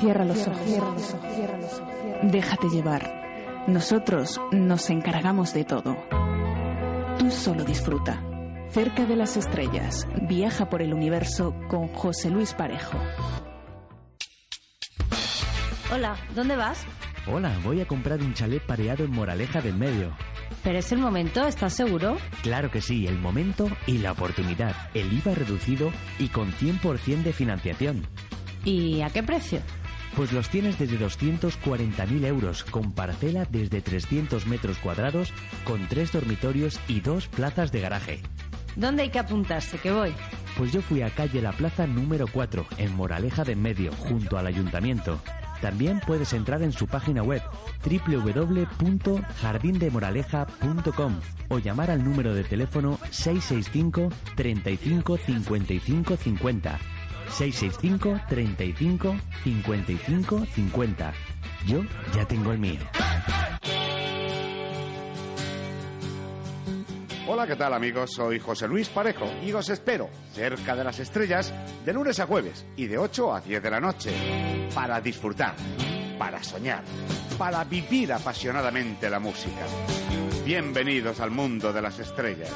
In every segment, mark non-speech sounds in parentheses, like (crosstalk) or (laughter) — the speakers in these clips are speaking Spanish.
Cierra los ojos. Cierra los ojos. Cierra los ojos. Déjate llevar. Nosotros nos encargamos de todo. Tú solo disfruta. Cerca de las estrellas. Viaja por el universo con José Luis Parejo. Hola, ¿dónde vas? Hola, voy a comprar un chalet pareado en Moraleja del Medio. ¿Pero es el momento? ¿Estás seguro? Claro que sí, el momento y la oportunidad. El IVA reducido y con 100% de financiación. ¿Y a qué precio? Pues los tienes desde 240.000 euros, con parcela desde 300 metros cuadrados, con tres dormitorios y dos plazas de garaje. ¿Dónde hay que apuntarse? Que voy. Pues yo fui a calle La Plaza número 4, en Moraleja de en Medio, junto al ayuntamiento. También puedes entrar en su página web www.jardindemoraleja.com o llamar al número de teléfono 665 35 55 50. 665 35 55 50. Yo ya tengo el mío. Hola, ¿qué tal amigos? Soy José Luis Parejo y os espero cerca de las estrellas de lunes a jueves y de 8 a 10 de la noche para disfrutar, para soñar, para vivir apasionadamente la música. Bienvenidos al mundo de las estrellas.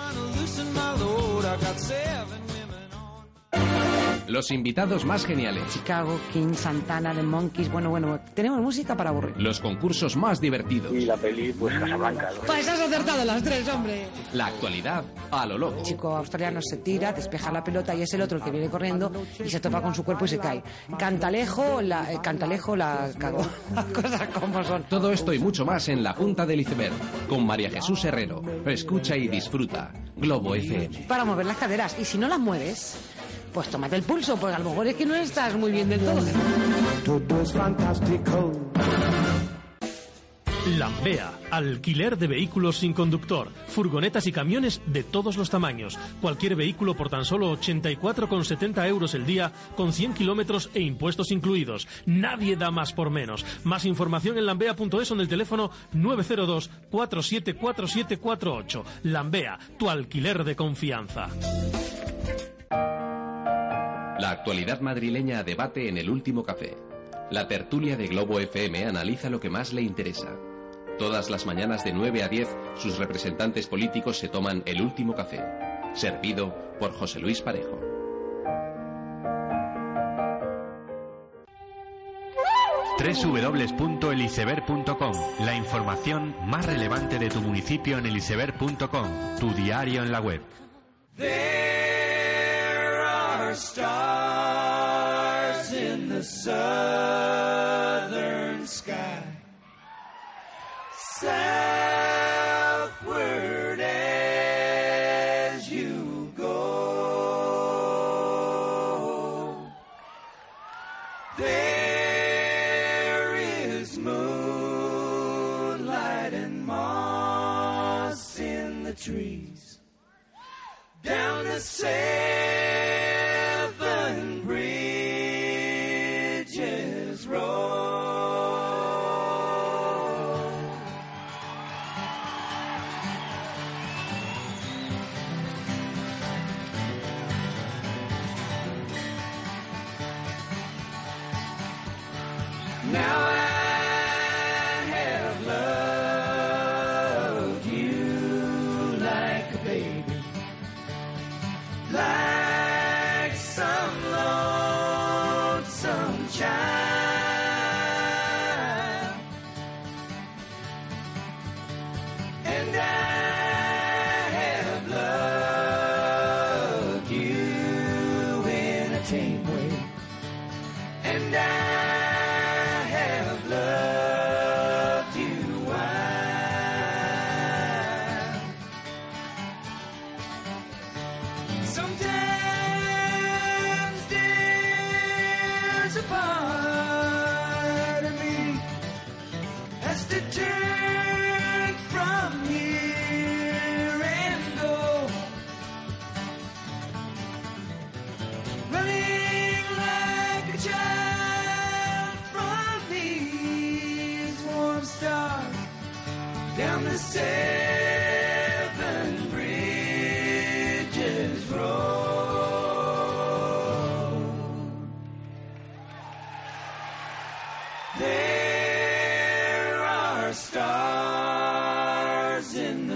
Los invitados más geniales. Chicago, King, Santana, The Monkeys. Bueno, bueno, tenemos música para aburrir. Los concursos más divertidos. Y la peli, pues Casablanca. ¿no? Pues has acertado las tres, hombre. La actualidad a lo loco. El chico australiano se tira, despeja la pelota y es el otro el que viene corriendo y se topa con su cuerpo y se cae. Cantalejo, la, eh, Cantalejo la cagó. Las (laughs) cosas como son. Todo esto y mucho más en La Punta del Iceberg con María Jesús Herrero. Escucha y disfruta. Globo FM. Para mover las caderas. Y si no las mueves, pues tómate el pulso, porque a lo mejor es que no estás muy bien del todo. Todo es fantástico. Lambea, alquiler de vehículos sin conductor, furgonetas y camiones de todos los tamaños. Cualquier vehículo por tan solo 84,70 euros el día, con 100 kilómetros e impuestos incluidos. Nadie da más por menos. Más información en lambea.es o en el teléfono 902 474748. Lambea, tu alquiler de confianza. La actualidad madrileña a debate en el último café. La tertulia de Globo FM analiza lo que más le interesa. Todas las mañanas de 9 a 10, sus representantes políticos se toman el último café. Servido por José Luis Parejo. www.eliseber.com La información más relevante de tu municipio en eliseber.com, tu diario en la web. Are stars in the southern sky. Southward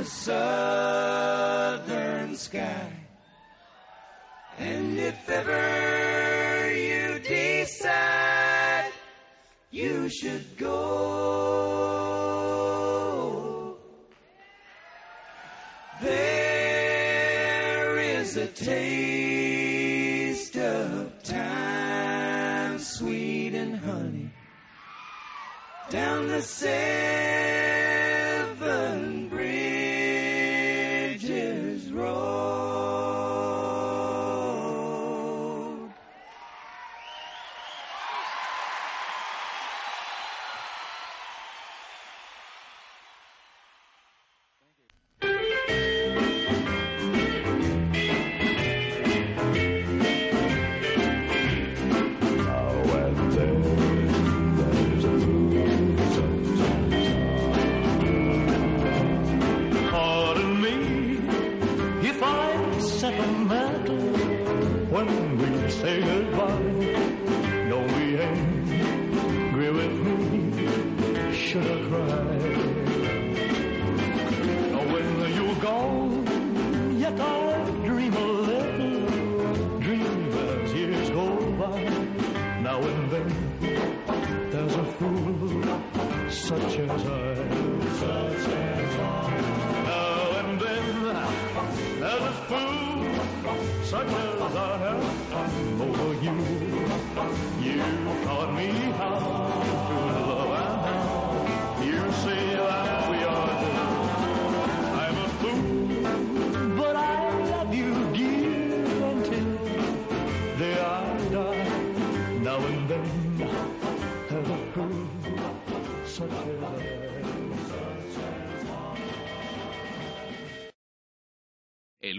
the southern sky. And if ever you decide you should go, there is a taste of time, sweet and honey, down the seven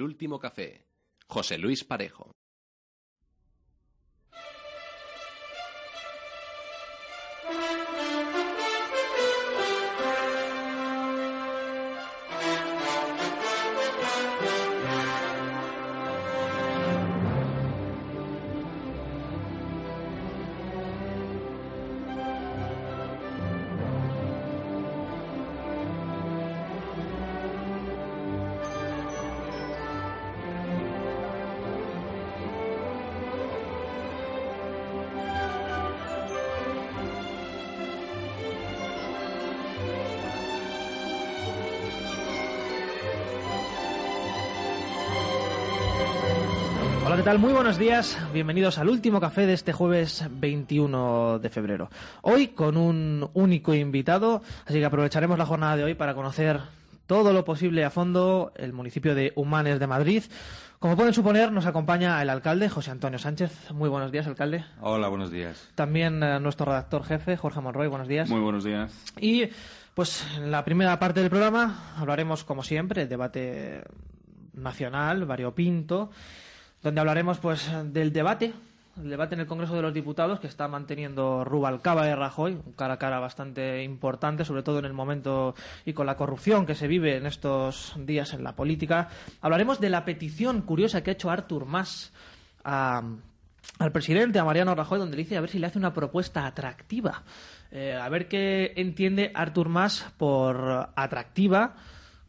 último café. José Luis Parejo. Tal? Muy buenos días. Bienvenidos al último café de este jueves 21 de febrero. Hoy con un único invitado, así que aprovecharemos la jornada de hoy para conocer todo lo posible a fondo el municipio de Humanes de Madrid. Como pueden suponer, nos acompaña el alcalde José Antonio Sánchez. Muy buenos días, alcalde. Hola, buenos días. También eh, nuestro redactor jefe, Jorge Monroy. Buenos días. Muy buenos días. Y pues en la primera parte del programa hablaremos, como siempre, el debate nacional, variopinto, donde hablaremos pues del debate, el debate en el Congreso de los Diputados que está manteniendo Rubalcaba y Rajoy, un cara a cara bastante importante, sobre todo en el momento y con la corrupción que se vive en estos días en la política. Hablaremos de la petición curiosa que ha hecho Artur Mas al presidente, a Mariano Rajoy, donde le dice a ver si le hace una propuesta atractiva. Eh, a ver qué entiende Artur Mas por atractiva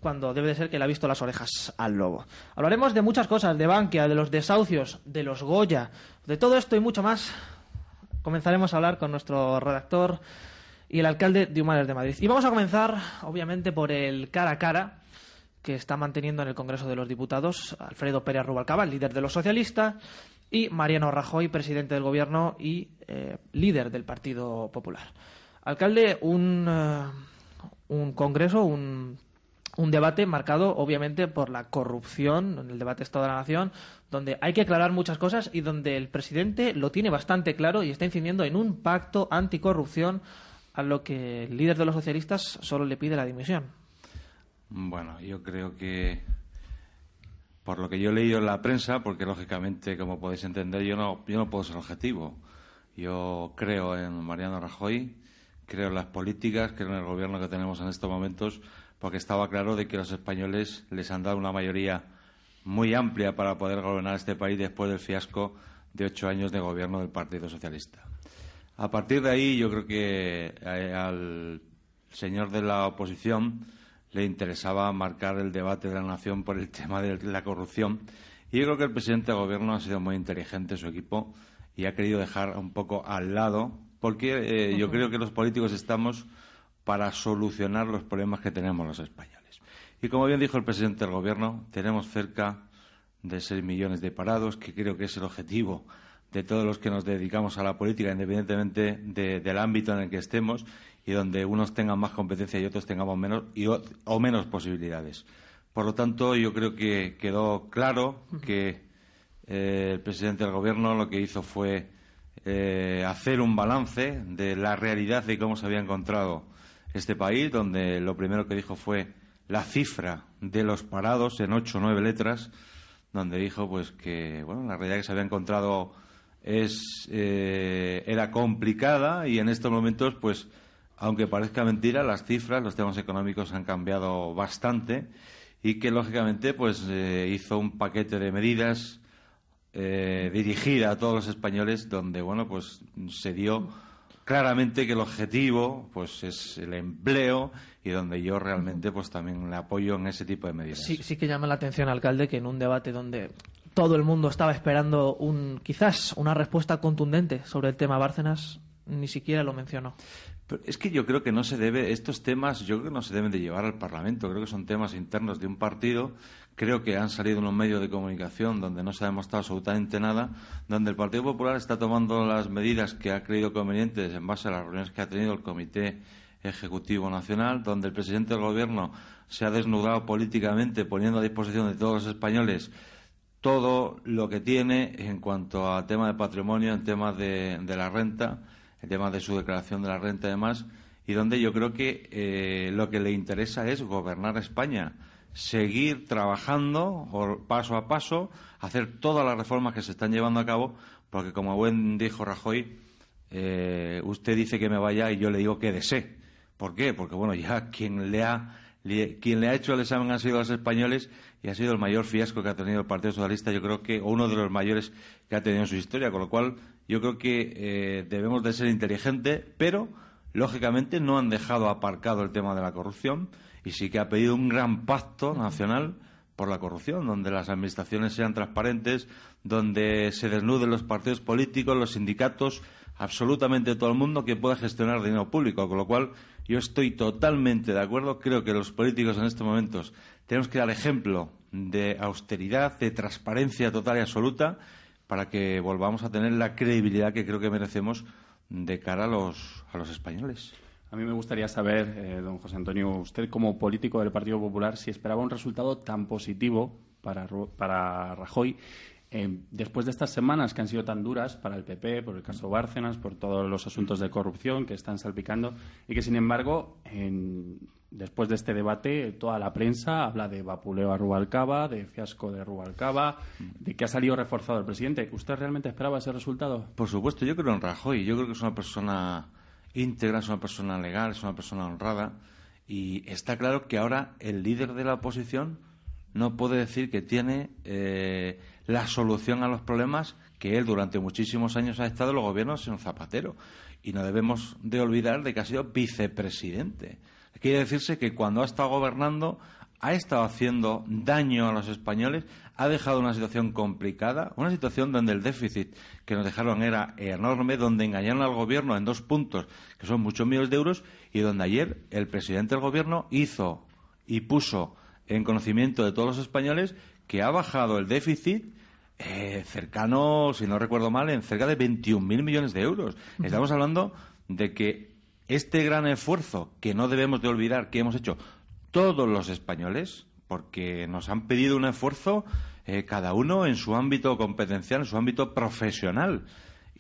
cuando debe de ser que le ha visto las orejas al lobo. Hablaremos de muchas cosas, de Bankia, de los desahucios, de los Goya, de todo esto y mucho más. Comenzaremos a hablar con nuestro redactor y el alcalde de Humanes de Madrid. Y vamos a comenzar, obviamente, por el cara a cara que está manteniendo en el Congreso de los Diputados Alfredo Pérez Rubalcaba, líder de los socialistas, y Mariano Rajoy, presidente del Gobierno y eh, líder del Partido Popular. Alcalde, un, eh, un Congreso, un, un debate marcado obviamente por la corrupción, en el debate Estado de la Nación, donde hay que aclarar muchas cosas y donde el presidente lo tiene bastante claro y está incidiendo en un pacto anticorrupción a lo que el líder de los socialistas solo le pide la dimisión. Bueno, yo creo que por lo que yo he leído en la prensa, porque lógicamente, como podéis entender, yo no, yo no puedo ser objetivo. Yo creo en Mariano Rajoy, creo en las políticas, creo en el gobierno que tenemos en estos momentos, porque estaba claro de que los españoles les han dado una mayoría muy amplia para poder gobernar este país después del fiasco de ocho años de gobierno del Partido Socialista. A partir de ahí, yo creo que eh, al señor de la oposición le interesaba marcar el debate de la nación por el (laughs) tema de la corrupción. Y yo creo que el presidente del gobierno ha sido muy inteligente, su equipo, y ha querido dejar un poco al lado, porque eh, yo creo que los políticos estamos para solucionar los problemas que tenemos los españoles. Y como bien dijo el presidente del gobierno, tenemos cerca de seis millones de parados, que creo que es el objetivo de todos los que nos dedicamos a la política, independientemente del ámbito en el que estemos y donde unos tengan más competencia y otros tengamos menos o, menos posibilidades. Por lo tanto, yo creo que quedó claro que eh, el presidente del Gobierno lo que hizo fue eh, hacer un balance de la realidad de cómo se había encontrado este país, donde lo primero que dijo fue la cifra de los parados en ocho o nueve letras, donde dijo pues que bueno la realidad que se había encontrado es eh, era complicada y en estos momentos pues aunque parezca mentira, las cifras, los temas económicos han cambiado bastante y que, lógicamente, pues eh, hizo un paquete de medidas eh, dirigida a todos los españoles donde, bueno, pues se dio claramente que el objetivo pues es el empleo y donde yo realmente pues también le apoyo en ese tipo de medidas. Sí, sí que llama la atención, alcalde, que en un debate donde todo el mundo estaba esperando un quizás una respuesta contundente sobre el tema Bárcenas, ni siquiera lo mencionó es que yo creo que no se debe, estos temas yo creo que no se deben de llevar al Parlamento, creo que son temas internos de un partido, creo que han salido en un medio de comunicación donde no se ha demostrado absolutamente nada, donde el Partido Popular está tomando las medidas que ha creído convenientes en base a las reuniones que ha tenido el Comité Ejecutivo Nacional, donde el presidente del Gobierno se ha desnudado políticamente poniendo a disposición de todos los españoles todo lo que tiene en cuanto a tema de patrimonio, en temas de la renta el tema de su declaración de la renta y demás, y donde yo creo que eh, lo que le interesa es gobernar España, seguir trabajando paso a paso, hacer todas las reformas que se están llevando a cabo, porque como buen dijo Rajoy, eh, usted dice que me vaya y yo le digo que desee. ¿Por qué? Porque bueno, ya quien le ha quien le ha hecho el examen han sido los españoles y ha sido el mayor fiasco que ha tenido el Partido Socialista, yo creo que, o uno de los mayores que ha tenido en su historia, con lo cual yo creo que eh, debemos de ser inteligentes, pero lógicamente no han dejado aparcado el tema de la corrupción y sí que ha pedido un gran pacto nacional por la corrupción, donde las administraciones sean transparentes, donde se desnuden los partidos políticos, los sindicatos, absolutamente todo el mundo que pueda gestionar dinero público. Con lo cual, yo estoy totalmente de acuerdo. Creo que los políticos en estos momentos tenemos que dar ejemplo de austeridad, de transparencia total y absoluta para que volvamos a tener la credibilidad que creo que merecemos de cara a los, a los españoles. A mí me gustaría saber, eh, don José Antonio, usted como político del Partido Popular, si esperaba un resultado tan positivo para, para Rajoy eh, después de estas semanas que han sido tan duras para el PP, por el caso Bárcenas, por todos los asuntos de corrupción que están salpicando y que, sin embargo, en, después de este debate, toda la prensa habla de vapuleo a Rubalcaba, de fiasco de Rubalcaba, de que ha salido reforzado el presidente. ¿Usted realmente esperaba ese resultado? Por supuesto, yo creo en Rajoy. Yo creo que es una persona íntegra, es una persona legal, es una persona honrada. Y está claro que ahora el líder de la oposición no puede decir que tiene eh, la solución a los problemas que él durante muchísimos años ha estado en los gobiernos en Zapatero. Y no debemos de olvidar de que ha sido vicepresidente. Quiere decirse que cuando ha estado gobernando ha estado haciendo daño a los españoles, ha dejado una situación complicada, una situación donde el déficit que nos dejaron era enorme, donde engañaron al gobierno en dos puntos, que son muchos millones de euros, y donde ayer el presidente del gobierno hizo y puso en conocimiento de todos los españoles que ha bajado el déficit eh, cercano, si no recuerdo mal, en cerca de 21.000 millones de euros. Estamos hablando de que este gran esfuerzo que no debemos de olvidar que hemos hecho todos los españoles, porque nos han pedido un esfuerzo eh, cada uno en su ámbito competencial, en su ámbito profesional.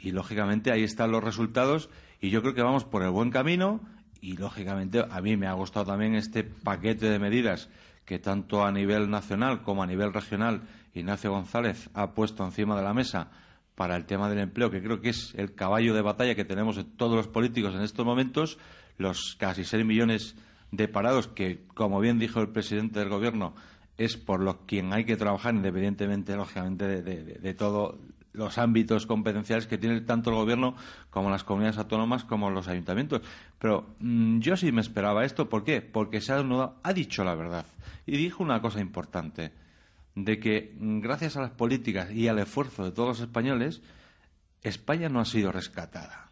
Y lógicamente ahí están los resultados y yo creo que vamos por el buen camino y lógicamente a mí me ha gustado también este paquete de medidas que tanto a nivel nacional como a nivel regional Ignacio González ha puesto encima de la mesa para el tema del empleo, que creo que es el caballo de batalla que tenemos todos los políticos en estos momentos, los casi seis millones de parados, que, como bien dijo el presidente del Gobierno, es por los quien hay que trabajar, independientemente, lógicamente, de, todos los ámbitos competenciales que tiene tanto el Gobierno como las comunidades autónomas como los ayuntamientos. Pero mm, yo sí me esperaba esto. ¿Por qué? Porque se ha, ha dicho la verdad. Y dijo una cosa importante, de que mm, gracias a las políticas y al esfuerzo de todos los españoles, España no ha sido rescatada.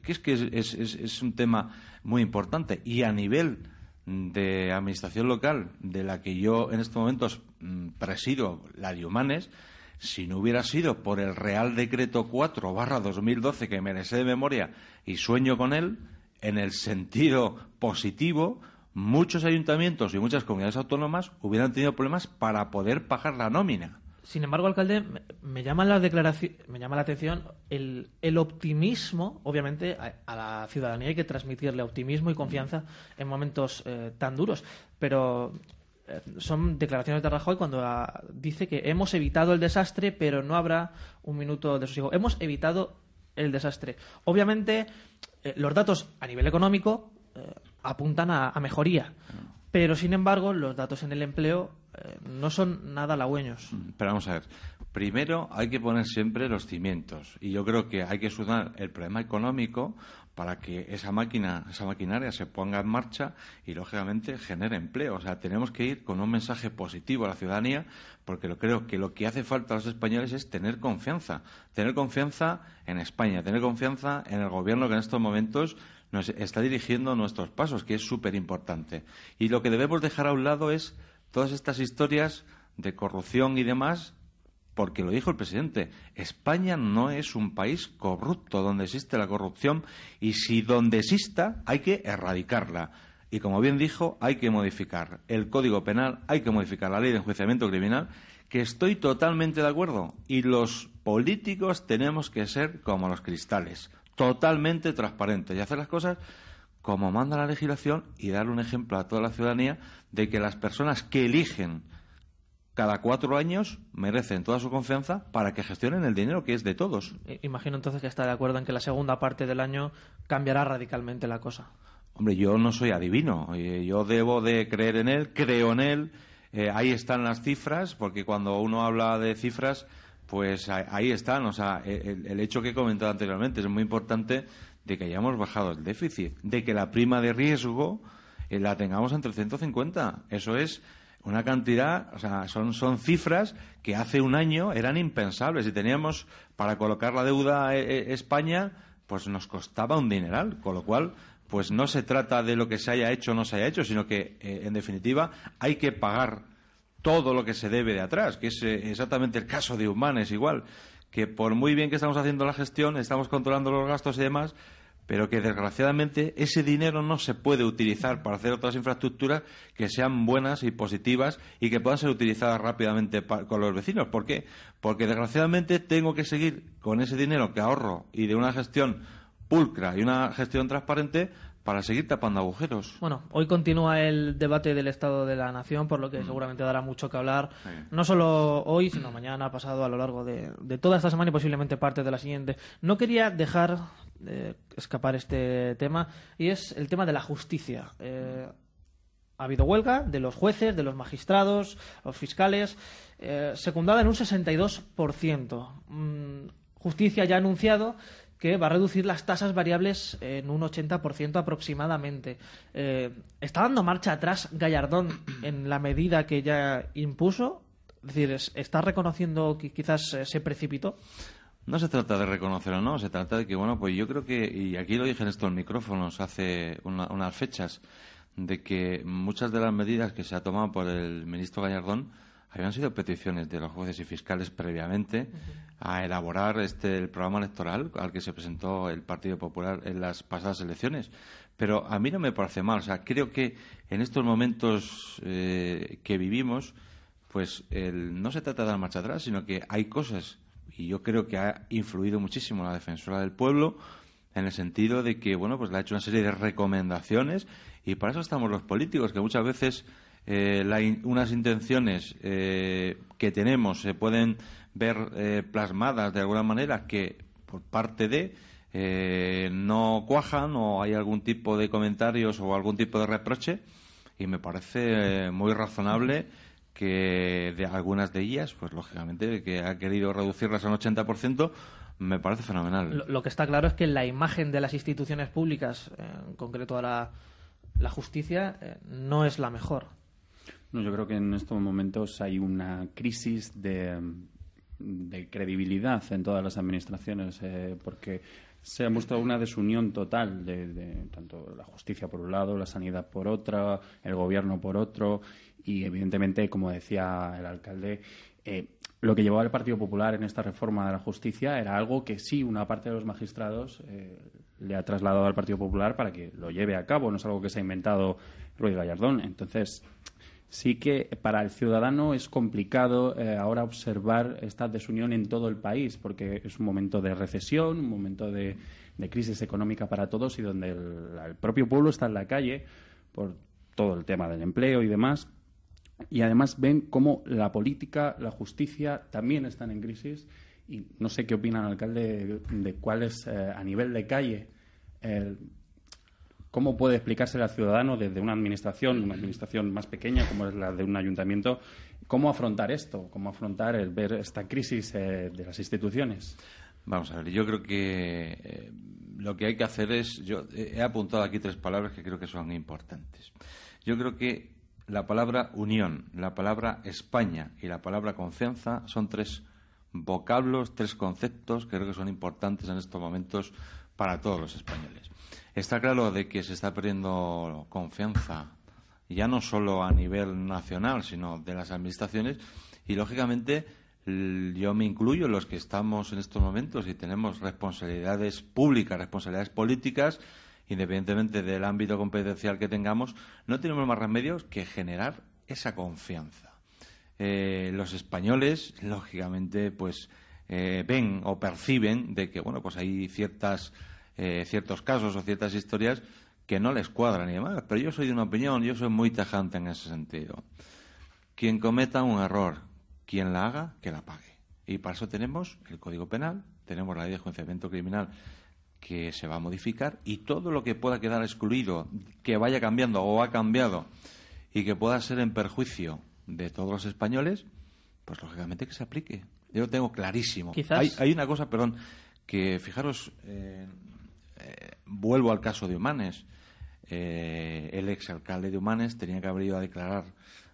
Que es que es, es, un tema muy importante. Y a nivel de administración local, de la que yo en estos momentos mm, presido, la de Humanes, si no hubiera sido por el Real Decreto 4 barra 2012 que me sé de memoria y sueño con él, en el sentido positivo, muchos ayuntamientos y muchas comunidades autónomas hubieran tenido problemas para poder pagar la nómina. Sin embargo, alcalde, me llama la declaración, me llama la atención el, optimismo. Obviamente, a, la ciudadanía hay que transmitirle optimismo y confianza en momentos eh, tan duros. Pero eh, son declaraciones de Rajoy cuando a, dice que hemos evitado el desastre, pero no habrá un minuto de sosiego. Hemos evitado el desastre. Obviamente, eh, los datos a nivel económico apuntan a, mejoría, pero sin embargo, los datos en el empleo no son nada halagüeños. Pero vamos a ver. Primero hay que poner siempre los cimientos y yo creo que hay que sudar el problema económico para que esa máquina, esa maquinaria se ponga en marcha y lógicamente genere empleo. O sea, tenemos que ir con un mensaje positivo a la ciudadanía porque lo creo que lo que hace falta a los españoles es tener confianza, tener confianza en España, tener confianza en el gobierno que en estos momentos nos está dirigiendo nuestros pasos, que es súper importante. Y lo que debemos dejar a un lado es todas estas historias de corrupción y demás porque lo dijo el presidente, España no es un país corrupto donde existe la corrupción y si donde exista hay que erradicarla. Y como bien dijo, hay que modificar el Código Penal, hay que modificar la ley de enjuiciamiento criminal, que estoy totalmente de acuerdo. Y los políticos tenemos que ser como los cristales, totalmente transparentes y hacer las cosas como manda la legislación y dar un ejemplo a toda la ciudadanía de que las personas que eligen cada cuatro años merecen toda su confianza para que gestionen el dinero que es de todos. Imagino entonces que está de acuerdo en que la segunda parte del año cambiará radicalmente la cosa. Hombre, yo no soy adivino. Yo debo de creer en él, creo en él. Eh, ahí están las cifras, porque cuando uno habla de cifras, pues ahí están. O sea, el, el hecho que he comentado anteriormente es muy importante de que hayamos bajado el déficit, de que la prima de riesgo eh, la tengamos entre 150. Eso es una cantidad, o sea, son, cifras que hace un año eran impensables y teníamos para colocar la deuda a España, pues nos costaba un dineral, con lo cual, pues no se trata de lo que se haya hecho o no se haya hecho, sino que, eh, en definitiva, hay que pagar todo lo que se debe de atrás, que es eh, exactamente el caso de Humanes igual, que por muy bien que estamos haciendo la gestión, estamos controlando los gastos y demás, pero que desgraciadamente ese dinero no se puede utilizar para hacer otras infraestructuras que sean buenas y positivas y que puedan ser utilizadas rápidamente con los vecinos. ¿Por qué? Porque desgraciadamente tengo que seguir con ese dinero que ahorro y de una gestión pulcra y una gestión transparente para seguir tapando agujeros. Bueno, hoy continúa el debate del Estado de la Nación, por lo que mm. seguramente dará mucho que hablar, sí. no solo hoy, sino mañana, pasado, a lo largo de, de, toda esta semana y posiblemente parte de la siguiente. No quería dejar de escapar este tema, y es el tema de la justicia. Eh, ha habido huelga de los jueces, de los magistrados, los fiscales, eh, secundada en un 62%. Mm, justicia ya ha anunciado que va a reducir las tasas variables en un 80% aproximadamente. Eh, ¿Está dando marcha atrás Gallardón en la medida que ya impuso? Es decir, ¿está reconociendo que quizás se precipitó? No se trata de reconocer o no, se trata de que, bueno, pues yo creo que, y aquí lo dije en estos micrófonos hace una, unas fechas, de que muchas de las medidas que se ha tomado por el ministro Gallardón habían sido peticiones de los jueces y fiscales previamente uh -huh. a elaborar este el programa electoral al que se presentó el Partido Popular en las pasadas elecciones. Pero a mí no me parece mal. O sea, creo que en estos momentos eh, que vivimos, pues el, no se trata de dar marcha atrás, sino que hay cosas, y yo creo que ha influido muchísimo la defensora del pueblo, en el sentido de que, bueno, pues le ha hecho una serie de recomendaciones, y para eso estamos los políticos, que muchas veces eh, la unas intenciones eh, que tenemos se pueden ver eh, plasmadas de alguna manera que por parte de eh, no cuajan o hay algún tipo de comentarios o algún tipo de reproche y me parece muy razonable que de algunas de ellas, pues lógicamente, que ha querido reducirlas al 80%, me parece fenomenal. Lo, que está claro es que la imagen de las instituciones públicas, en concreto a la, la justicia, no es la mejor. No, yo creo que en estos momentos hay una crisis de, de credibilidad en todas las administraciones, eh, porque se ha mostrado una desunión total de, de, tanto la justicia por un lado, la sanidad por otra, el gobierno por otro, y evidentemente, como decía el alcalde, eh, lo que llevaba el Partido Popular en esta reforma de la justicia era algo que sí una parte de los magistrados eh, le ha trasladado al Partido Popular para que lo lleve a cabo, no es algo que se ha inventado Ruiz Gallardón. Entonces, sí que para el ciudadano es complicado eh, ahora observar esta desunión en todo el país, porque es un momento de recesión, un momento de, crisis económica para todos y donde el, propio pueblo está en la calle por todo el tema del empleo y demás. Y además ven cómo la política, la justicia también están en crisis. Y no sé qué opina el alcalde de, de cuál es, eh, a nivel de calle, ¿Cómo puede explicarse al ciudadano desde una administración, una administración más pequeña como es la de un ayuntamiento, cómo afrontar esto, cómo afrontar el ver esta crisis eh, de las instituciones? Vamos a ver, yo creo que eh, lo que hay que hacer es, yo he apuntado aquí tres palabras que creo que son importantes. Yo creo que la palabra unión, la palabra España y la palabra confianza son tres vocablos, tres conceptos que creo que son importantes en estos momentos para todos los españoles. Está claro de que se está perdiendo confianza, ya no solo a nivel nacional, sino de las administraciones, y lógicamente yo me incluyo los que estamos en estos momentos y tenemos responsabilidades públicas, responsabilidades políticas, independientemente del ámbito competencial que tengamos, no tenemos más remedios que generar esa confianza. Eh, los españoles, lógicamente, pues eh, ven o perciben de que, bueno, pues hay ciertas eh, ciertos casos o ciertas historias que no les cuadran y demás. Pero yo soy de una opinión, yo soy muy tajante en ese sentido. Quien cometa un error, quien la haga, que la pague. Y para eso tenemos el Código Penal, tenemos la ley de enjuiciamiento criminal que se va a modificar y todo lo que pueda quedar excluido, que vaya cambiando o ha cambiado y que pueda ser en perjuicio de todos los españoles, pues lógicamente que se aplique. Yo lo tengo clarísimo. Quizás... Hay, hay, una cosa, perdón, que fijaros, eh, eh, vuelvo al caso de Humanes. Eh, el exalcalde de Humanes tenía que haber ido a declarar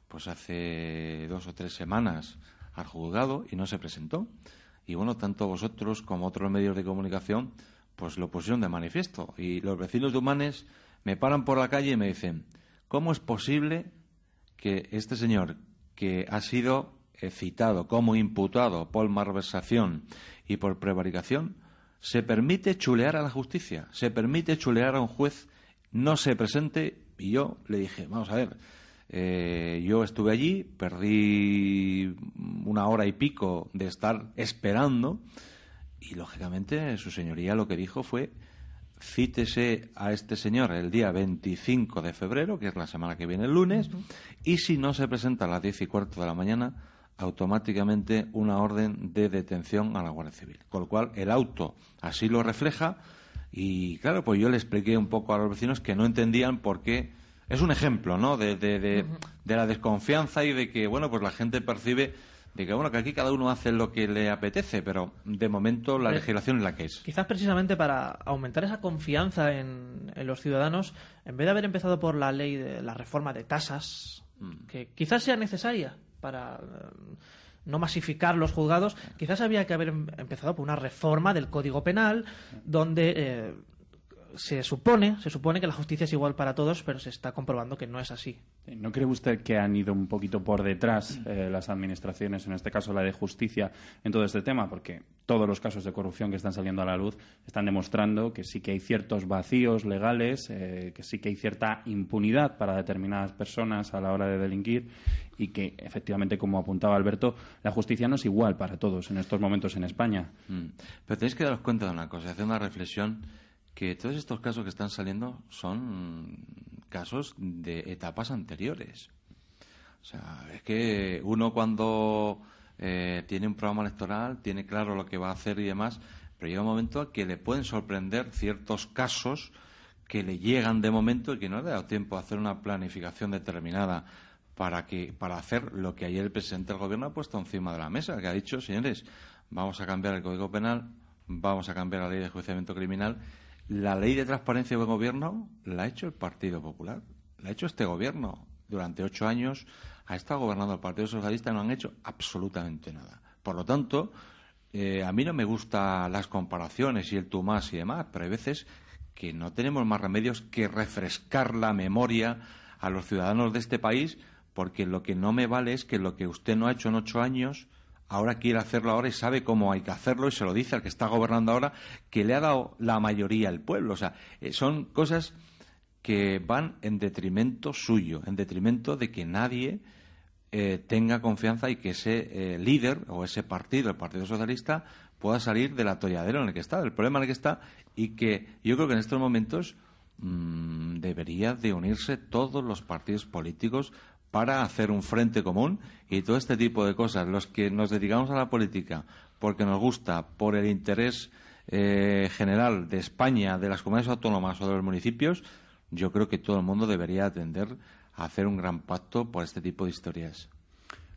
pues hace dos o tres semanas al juzgado y no se presentó. Y bueno, tanto vosotros como otros medios de comunicación pues lo pusieron de manifiesto. Y los vecinos de Humanes me paran por la calle y me dicen, ¿cómo es posible que este señor que ha sido eh, citado como imputado por malversación y por prevaricación se permite chulear a la justicia, se permite chulear a un juez, no se presente. Y yo le dije, vamos a ver, eh, yo estuve allí, perdí una hora y pico de estar esperando y, lógicamente, su señoría lo que dijo fue cítese a este señor el día 25 de febrero, que es la semana que viene el lunes, y si no se presenta a las diez y cuarto de la mañana, automáticamente una orden de detención a la Guardia Civil. Con lo cual, el auto así lo refleja y, claro, pues yo le expliqué un poco a los vecinos que no entendían por qué. Es un ejemplo, ¿no?, de, de, de, de la desconfianza y de que, bueno, pues la gente percibe de que, bueno, que aquí cada uno hace lo que le apetece, pero de momento la legislación es la que es. Quizás precisamente para aumentar esa confianza en, en los ciudadanos, en vez de haber empezado por la ley de la reforma de tasas, mm. que quizás sea necesaria, para eh, no masificar los juzgados, quizás había que haber em, empezado por una reforma del Código Penal donde eh, se supone, se supone que la justicia es igual para todos, pero se está comprobando que no es así. ¿No cree usted que han ido un poquito por detrás eh, las administraciones, en este caso la de justicia, en todo este tema? Porque todos los casos de corrupción que están saliendo a la luz están demostrando que sí que hay ciertos vacíos legales, eh, que sí que hay cierta impunidad para determinadas personas a la hora de delinquir y que efectivamente, como apuntaba Alberto, la justicia no es igual para todos en estos momentos en España. Mm. Pero tenéis que daros cuenta de una cosa, hacer una reflexión que todos estos casos que están saliendo son casos de etapas anteriores. O sea, es que uno cuando eh, tiene un programa electoral tiene claro lo que va a hacer y demás, pero llega un momento que le pueden sorprender ciertos casos que le llegan de momento y que no le ha dado tiempo a hacer una planificación determinada para que para hacer lo que ayer el presidente del gobierno ha puesto encima de la mesa, que ha dicho, señores, vamos a cambiar el Código Penal, vamos a cambiar la ley de juiciamiento criminal. La ley de transparencia y buen gobierno la ha hecho el Partido Popular, la ha hecho este gobierno. Durante ocho años ha estado gobernando el Partido Socialista y no han hecho absolutamente nada. Por lo tanto, eh, a mí no me gustan las comparaciones y el tú más y demás, pero hay veces que no tenemos más remedios que refrescar la memoria a los ciudadanos de este país, porque lo que no me vale es que lo que usted no ha hecho en ocho años, ahora quiere hacerlo ahora y sabe cómo hay que hacerlo y se lo dice al que está gobernando ahora, que le ha dado la mayoría al pueblo. O sea, eh, son cosas que van en detrimento suyo, en detrimento de que nadie eh, tenga confianza y que ese eh, líder o ese partido, el Partido Socialista, pueda salir del atolladero en el que está, del problema en el que está, y que yo creo que en estos momentos mmm, debería de unirse todos los partidos políticos para hacer un frente común y todo este tipo de cosas. Los que nos dedicamos a la política porque nos gusta, por el interés eh, general de España, de las comunidades autónomas o de los municipios, yo creo que todo el mundo debería atender a hacer un gran pacto por este tipo de historias.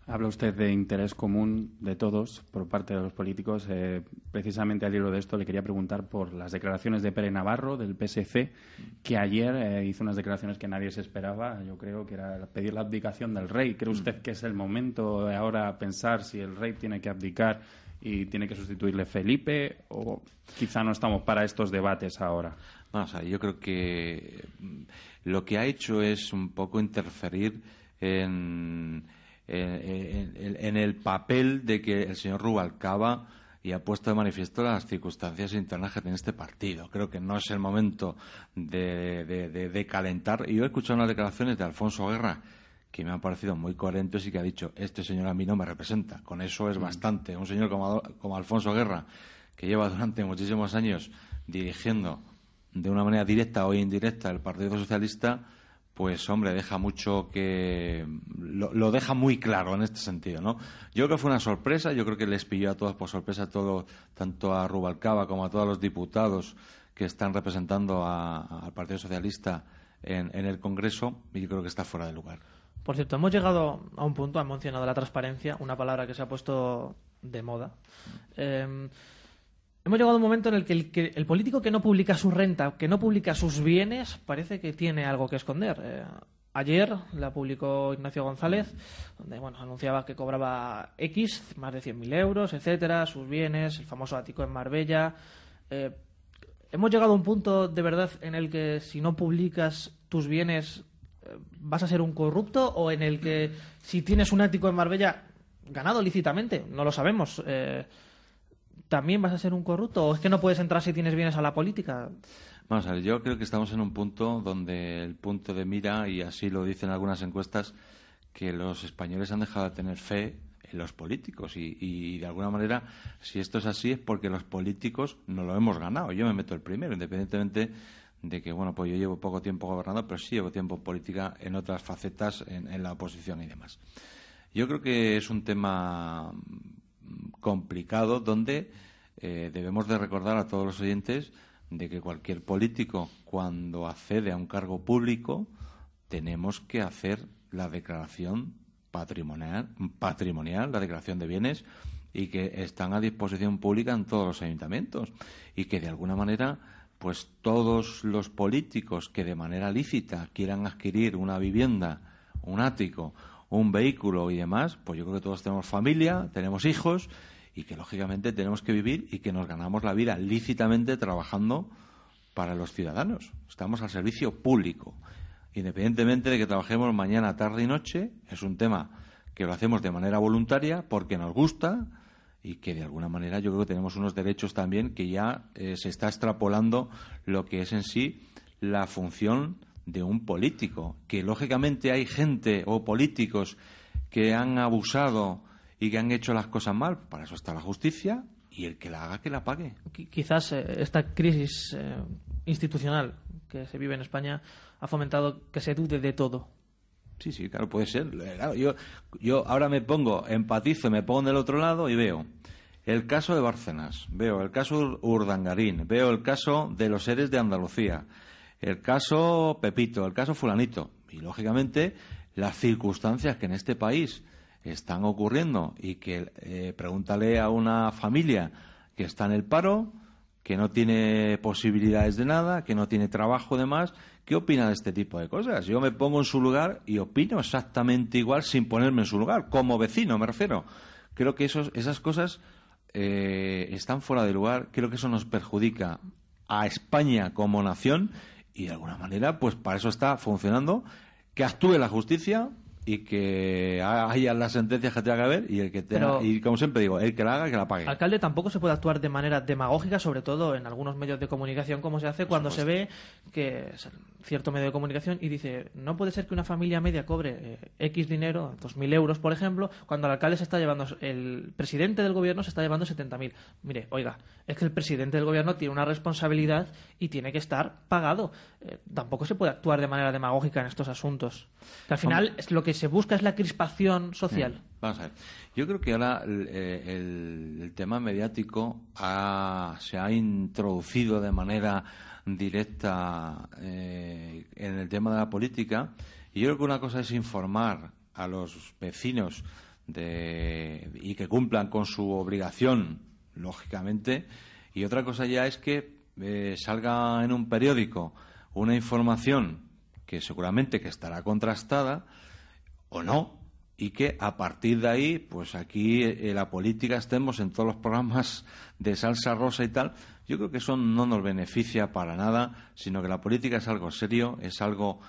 Habla usted de interés común de todos por parte de los políticos. Eh, precisamente al hilo de esto le quería preguntar por las declaraciones de Pere Navarro, del PSC, que ayer eh, hizo unas declaraciones que nadie se esperaba. Yo creo que era pedir la abdicación del rey. ¿Cree Mm. usted que es el momento de ahora pensar si el rey tiene que abdicar y tiene que sustituirle Felipe? ¿O quizá no estamos para estos debates ahora? No, o sea, yo creo que mm, lo que ha hecho es un poco interferir en, en, en- en el papel de que el señor Rubalcaba y ha puesto de manifiesto las circunstancias internas que tiene este partido. Creo que no es el momento de, de- de- de calentar. Y yo he escuchado unas declaraciones de Alfonso Guerra que me han parecido muy coherentes y que ha dicho, este señor a mí no me representa. Con eso es bastante. Un señor como, como Alfonso Guerra, que lleva durante muchísimos años dirigiendo de una manera directa o indirecta el Partido Socialista, pues hombre, deja mucho que lo, lo deja muy claro en este sentido, ¿no? Yo creo que fue una sorpresa, yo creo que les pilló a todos por sorpresa todo, tanto a Rubalcaba como a todos los diputados que están representando a- al Partido Socialista en, en el Congreso y yo creo que está fuera de lugar. Por cierto, hemos llegado a un punto, han mencionado la transparencia, una palabra que se ha puesto de moda. Eh, hemos llegado a un momento en el que el, que el político que no publica su renta, que no publica sus bienes, parece que tiene algo que esconder. Eh, ayer la publicó Ignacio González, donde bueno, anunciaba que cobraba X, más de 100.000 euros, etcétera, sus bienes, el famoso ático en Marbella. Eh, hemos llegado a un punto de verdad en el que si no publicas tus bienes eh, vas a ser un corrupto o en el que si tienes un ático en Marbella ganado lícitamente, no lo sabemos, eh, también vas a ser un corrupto o es que no puedes entrar si tienes bienes a la política. Vamos a ver, yo creo que estamos en un punto donde el punto de mira, y así lo dicen algunas encuestas, que los españoles han dejado de tener fe en los políticos. Y, de alguna manera, si esto es así, es porque los políticos no lo hemos ganado. Yo me meto el primero, independientemente de que, bueno, pues yo llevo poco tiempo gobernando, pero sí llevo tiempo en política en otras facetas, en, la oposición y demás. Yo creo que es un tema complicado donde eh, debemos de recordar a todos los oyentes de que cualquier político cuando accede a un cargo público tenemos que hacer la declaración patrimonial, patrimonial, la declaración de bienes y que están a disposición pública en todos los ayuntamientos. Y que de alguna manera pues todos los políticos que de manera lícita quieran adquirir una vivienda, un ático, un vehículo y demás, pues yo creo que todos tenemos familia, tenemos hijos y que lógicamente tenemos que vivir y que nos ganamos la vida lícitamente trabajando para los ciudadanos. Estamos al servicio público. Independientemente de que trabajemos mañana, tarde y noche, es un tema que lo hacemos de manera voluntaria porque nos gusta y que de alguna manera yo creo que tenemos unos derechos también que ya eh, se está extrapolando lo que es en sí la función de un político. Que lógicamente hay gente o políticos que han abusado y que han hecho las cosas mal, para eso está la justicia y el que la haga que la pague. Qu- Quizás eh, esta crisis eh, institucional que se vive en España ha fomentado que se dude de todo. Sí, sí, claro, puede ser. Claro, yo, yo ahora me pongo, empatizo, me pongo del otro lado y veo el caso de Bárcenas, veo el caso Urdangarín, veo el caso de los seres de Andalucía, el caso Pepito, el caso Fulanito. Y, lógicamente, las circunstancias que en este país están ocurriendo y que eh, pregúntale a una familia que está en el paro, que no tiene posibilidades de nada, que no tiene trabajo de más, ¿qué opina de este tipo de cosas? Yo me pongo en su lugar y opino exactamente igual sin ponerme en su lugar, como vecino me refiero. Creo que esos, esas cosas eh, están fuera de lugar, creo que eso nos perjudica a España como nación y de alguna manera, pues para eso está funcionando, que actúe la justicia y que haya las sentencias que tenga que haber y el que tenga, y como siempre digo, el que la haga, que la pague. Alcalde tampoco se puede actuar de manera demagógica, sobre todo en algunos medios de comunicación, como se hace cuando se ve que cierto medio de comunicación y dice, no puede ser que una familia media cobre eh, X dinero, 2.000 euros, por ejemplo, cuando el alcalde se está llevando, el presidente del gobierno se está llevando 70.000. Mire, oiga, es que el presidente del gobierno tiene una responsabilidad y tiene que estar pagado. Eh, tampoco se puede actuar de manera demagógica en estos asuntos. Que al final es lo que se busca es la crispación social. Vamos a ver. Yo creo que ahora el, eh, tema mediático se ha introducido de manera directa eh, en el tema de la política. Y yo creo que una cosa es informar a los vecinos de, y que cumplan con su obligación, lógicamente, y otra cosa ya es que eh, salga en un periódico una información que seguramente que estará contrastada o no y que a partir de ahí pues aquí eh, la política estemos en todos los programas de salsa rosa y tal yo creo que eso no nos beneficia para nada sino que la política es algo serio es algo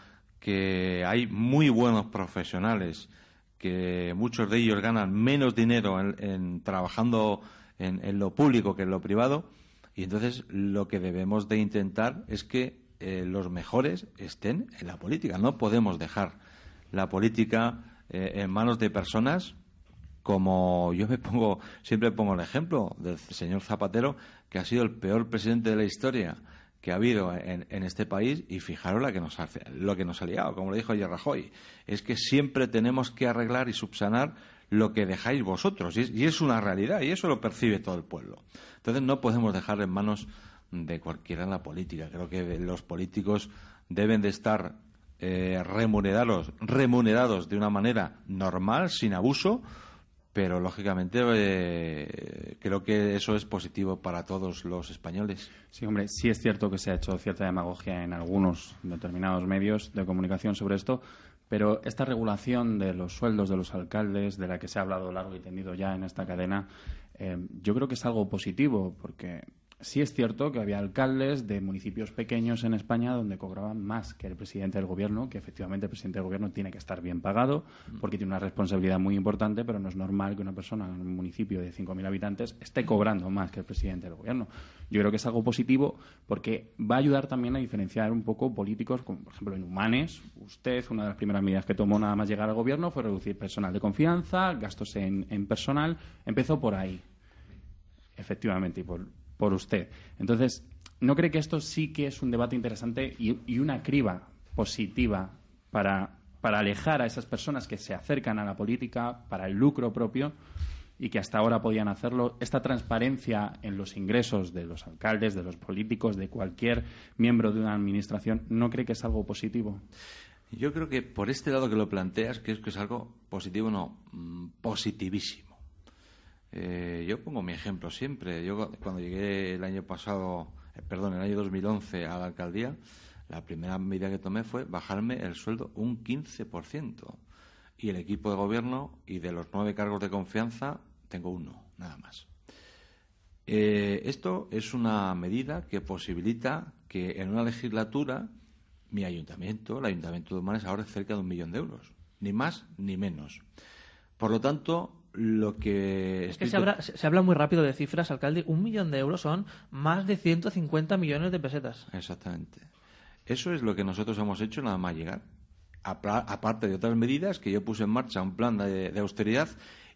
que hay muy buenos profesionales que muchos de ellos ganan menos dinero en, trabajando en, lo público que en lo privado y entonces lo que debemos de intentar es que eh, los mejores estén en la política. No podemos dejar la política eh, en manos de personas como yo me pongo, siempre pongo el ejemplo del señor Zapatero, que ha sido el peor presidente de la historia que ha habido en, este país y fijaros la que nos ha, lo que nos ha liado, como lo dijo ayer Rajoy, es que siempre tenemos que arreglar y subsanar lo que dejáis vosotros y es una realidad y eso lo percibe todo el pueblo. Entonces no podemos dejar en manos de cualquiera en la política. Creo que los políticos deben de estar eh, remunerados, remunerados de una manera normal, sin abuso, pero lógicamente eh, creo que eso es positivo para todos los españoles. Sí, hombre, sí es cierto que se ha hecho cierta demagogia en algunos determinados medios de comunicación sobre esto, pero esta regulación de los sueldos de los alcaldes, de la que se ha hablado largo y tendido ya en esta cadena, eh, yo creo que es algo positivo, porque Sí es cierto que había alcaldes de municipios pequeños en España donde cobraban más que el presidente del gobierno, que efectivamente el presidente del gobierno tiene que estar bien pagado porque tiene una responsabilidad muy importante, pero no es normal que una persona en un municipio de 5.000 habitantes esté cobrando más que el presidente del gobierno. Yo creo que es algo positivo porque va a ayudar también a diferenciar un poco políticos, como por ejemplo en Humanes. Usted, una de las primeras medidas que tomó nada más llegar al gobierno fue reducir personal de confianza, gastos en, en personal. Empezó por ahí, efectivamente, y por por usted. Entonces, ¿no cree que esto sí que es un debate interesante y, una criba positiva para, para alejar a esas personas que se acercan a la política para el lucro propio y que hasta ahora podían hacerlo, esta transparencia en los ingresos de los alcaldes, de los políticos, de cualquier miembro de una administración, ¿no cree que es algo positivo? Yo creo que por este lado que lo planteas, es que es algo positivo, no, mm, positivísimo. Eh, yo pongo mi ejemplo siempre. Yo cuando llegué el año pasado, eh, perdón, el año 2011 a la alcaldía, la primera medida que tomé fue bajarme el sueldo un 15%. Y el equipo de gobierno y de los nueve cargos de confianza tengo uno, nada más. Eh, esto es una medida que posibilita que en una legislatura mi ayuntamiento, el ayuntamiento de Humanes, ahorre cerca de un millón de euros. Ni más ni menos. Por lo tanto, lo que... Es que se, habla, muy rápido de cifras, alcalde. Un millón de euros son más de 150 millones de pesetas. Exactamente. Eso es lo que nosotros hemos hecho nada más llegar. Aparte de otras medidas que yo puse en marcha, un plan de, austeridad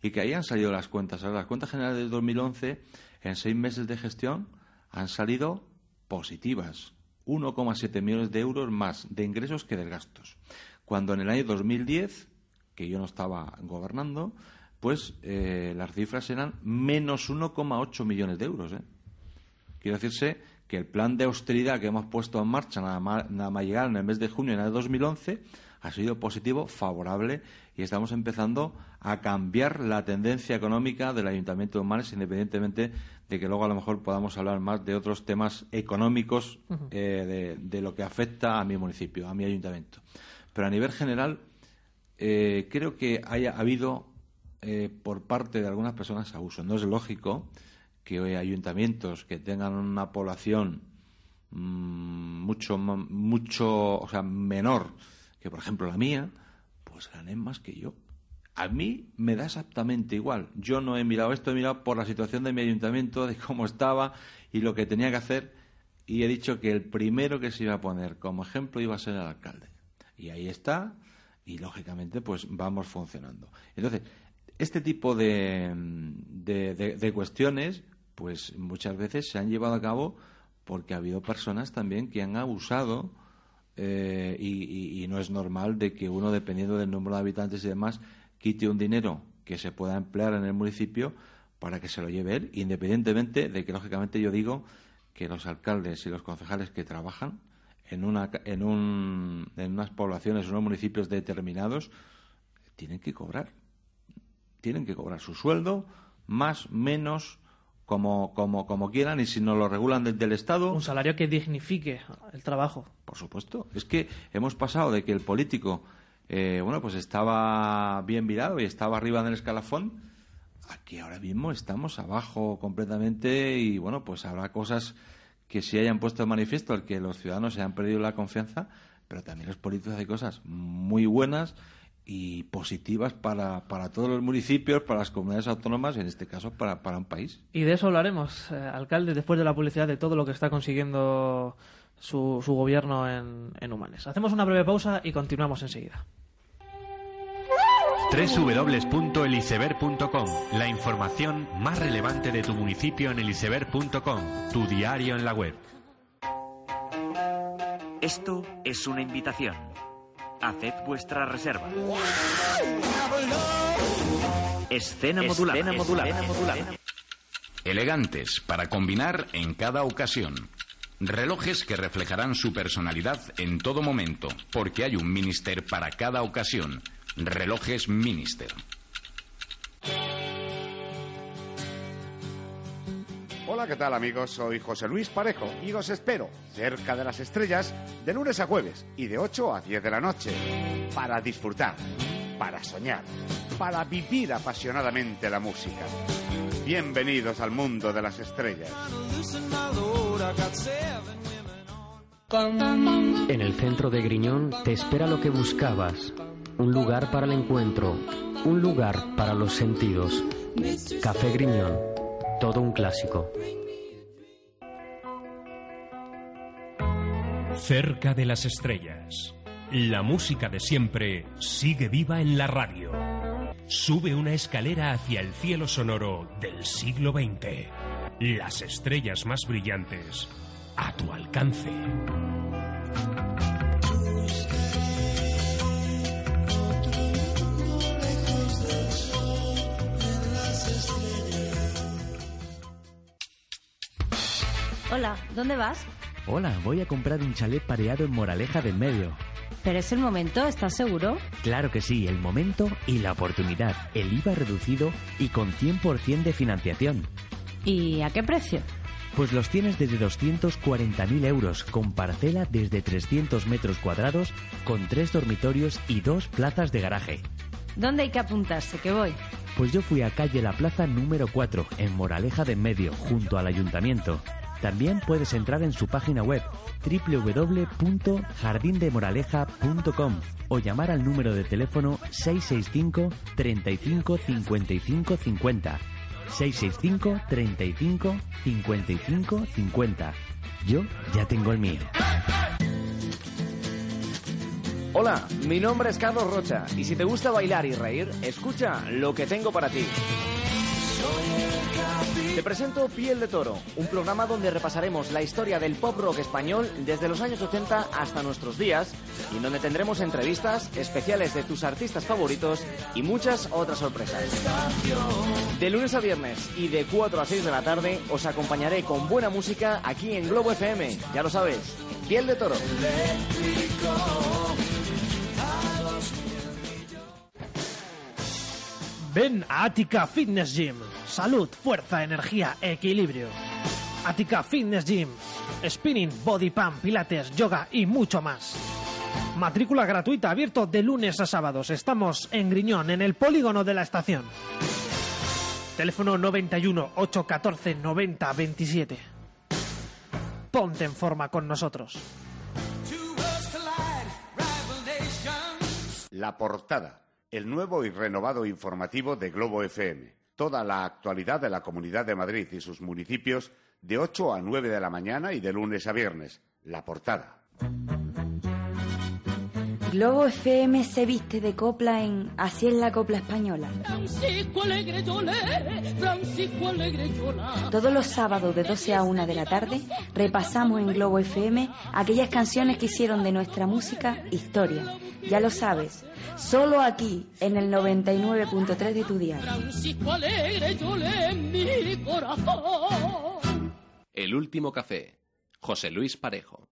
y que ahí han salido las cuentas. las cuentas generales de 2011, en seis meses de gestión, han salido positivas. 1,7 millones de euros más de ingresos que de gastos. Cuando en el año 2010, que yo no estaba gobernando, pues eh, las cifras serán menos 1,8 millones de euros. ¿eh? Quiere decirse que el plan de austeridad que hemos puesto en marcha nada más, nada más llegar en el mes de junio de 2011 ha sido positivo, favorable y estamos empezando a cambiar la tendencia económica del Ayuntamiento de Humanes, independientemente de que luego a lo mejor podamos hablar más de otros temas económicos eh, de, de, lo que afecta a mi municipio, a mi ayuntamiento. Pero a nivel general, eh, creo que haya habido eh, por parte de algunas personas abuso. No es lógico que hoy ayuntamientos que tengan una población mmm, mucho, mucho, o sea, menor que, por ejemplo, la mía, pues ganen más que yo. A mí me da exactamente igual. Yo no he mirado esto, he mirado por la situación de mi ayuntamiento, de cómo estaba y lo que tenía que hacer, y he dicho que el primero que se iba a poner como ejemplo iba a ser el alcalde. Y ahí está, y lógicamente, pues vamos funcionando. Entonces, este tipo de, de, de, cuestiones, pues muchas veces se han llevado a cabo porque ha habido personas también que han abusado eh, y, y, y, no es normal de que uno, dependiendo del número de habitantes y demás, quite un dinero que se pueda emplear en el municipio para que se lo lleve él, independientemente de que, lógicamente, yo digo que los alcaldes y los concejales que trabajan en, una, en, un, en unas poblaciones, en unos municipios determinados, tienen que cobrar. Tienen que cobrar su sueldo, más, menos, como, como, como quieran y si no lo regulan desde el Estado. Un salario que dignifique el trabajo. Por supuesto. Es que hemos pasado de que el político, eh, bueno, pues estaba bien virado y estaba arriba en el escalafón, aquí ahora mismo estamos abajo completamente y, bueno, pues habrá cosas que se hayan puesto de manifiesto al que los ciudadanos se han perdido la confianza, pero también los políticos hay cosas muy buenas y positivas para, para todos los municipios, para las comunidades autónomas y en este caso para, para un país. Y de eso hablaremos, eh, alcalde, después de la publicidad de todo lo que está consiguiendo su, su gobierno en, en Humanes. Hacemos una breve pausa y continuamos enseguida www.eliseber.com La información más relevante de tu municipio en eliseber.com, tu diario en la web. Esto es una invitación. Haced vuestra reserva. Escena modulada. Escena modulada. Elegantes para combinar en cada ocasión. Relojes que reflejarán su personalidad en todo momento, porque hay un minister para cada ocasión. Relojes Minister. Hola, ¿qué tal amigos? Soy José Luis Parejo y os espero cerca de las estrellas de lunes a jueves y de 8 a 10 de la noche para disfrutar, para soñar, para vivir apasionadamente la música. Bienvenidos al mundo de las estrellas. En el centro de Griñón te espera lo que buscabas. Un lugar para el encuentro, un lugar para los sentidos. Café Griñón, todo un clásico. Cerca de las estrellas. La música de siempre sigue viva en la radio. Sube una escalera hacia el cielo sonoro del siglo XX. Las estrellas más brillantes a tu alcance. Hola, ¿dónde vas? Hola, voy a comprar un chalet pareado en Moraleja del Medio. ¿Pero es el momento? ¿Estás seguro? Claro que sí, el momento y la oportunidad. El IVA reducido y con 100% de financiación. ¿Y a qué precio? Pues los tienes desde 240.000 euros, con parcela desde 300 metros cuadrados, con tres dormitorios y dos plazas de garaje. ¿Dónde hay que apuntarse? Que voy. Pues yo fui a calle La Plaza número 4, en Moraleja de Medio, junto al ayuntamiento. También puedes entrar en su página web www.jardindemoraleja.com o llamar al número de teléfono 665 35 55 50. 665 35 55 50. Yo ya tengo el mío. Hola, mi nombre es Carlos Rocha y si te gusta bailar y reír, escucha lo que tengo para ti. Te presento Piel de Toro, un programa donde repasaremos la historia del pop rock español desde los años 80 hasta nuestros días y donde tendremos entrevistas, especiales de tus artistas favoritos y muchas otras sorpresas. De lunes a viernes y de 4 a 6 de la tarde os acompañaré con buena música aquí en Globo FM, ya lo sabes, Piel de Toro. Ven a Attica Fitness Gym. Salud, fuerza, energía, equilibrio. Attica Fitness Gym. Spinning, body pump, pilates, yoga y mucho más. Matrícula gratuita, abierto de lunes a sábados. Estamos en Griñón, en el polígono de la estación. Teléfono 91 814 90 27. Ponte en forma con nosotros. La portada, el nuevo y renovado informativo de Globo FM. Toda la actualidad de la Comunidad de Madrid y sus municipios de 8 a 9 de la mañana y de lunes a viernes. La portada. Globo FM se viste de copla en Así es la copla española. Francisco Alegre Yolé, Francisco Alegre. Todos los sábados de 12 a 1 de la tarde repasamos en Globo FM aquellas canciones que hicieron de nuestra música historia. Ya lo sabes, solo aquí en el 99.3 de tu diario. Francisco Alegre Yolé, mi corazón. El último café. José Luis Parejo.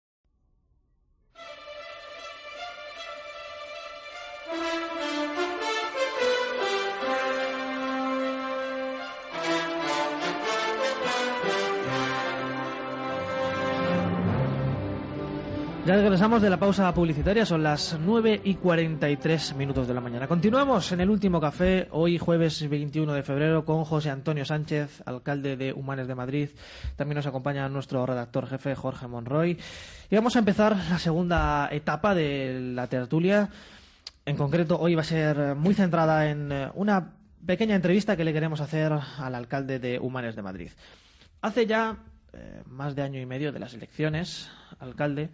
Ya regresamos de la pausa publicitaria, son las 9 y 43 minutos de la mañana. Continuamos en el último café, hoy jueves 21 de febrero, con José Antonio Sánchez, alcalde de Humanes de Madrid. También nos acompaña nuestro redactor jefe, Jorge Monroy. Y vamos a empezar la segunda etapa de la tertulia. En concreto, hoy va a ser muy centrada en eh, una pequeña entrevista que le queremos hacer al alcalde de Humanes de Madrid. Hace ya eh, más de año y medio de las elecciones, alcalde,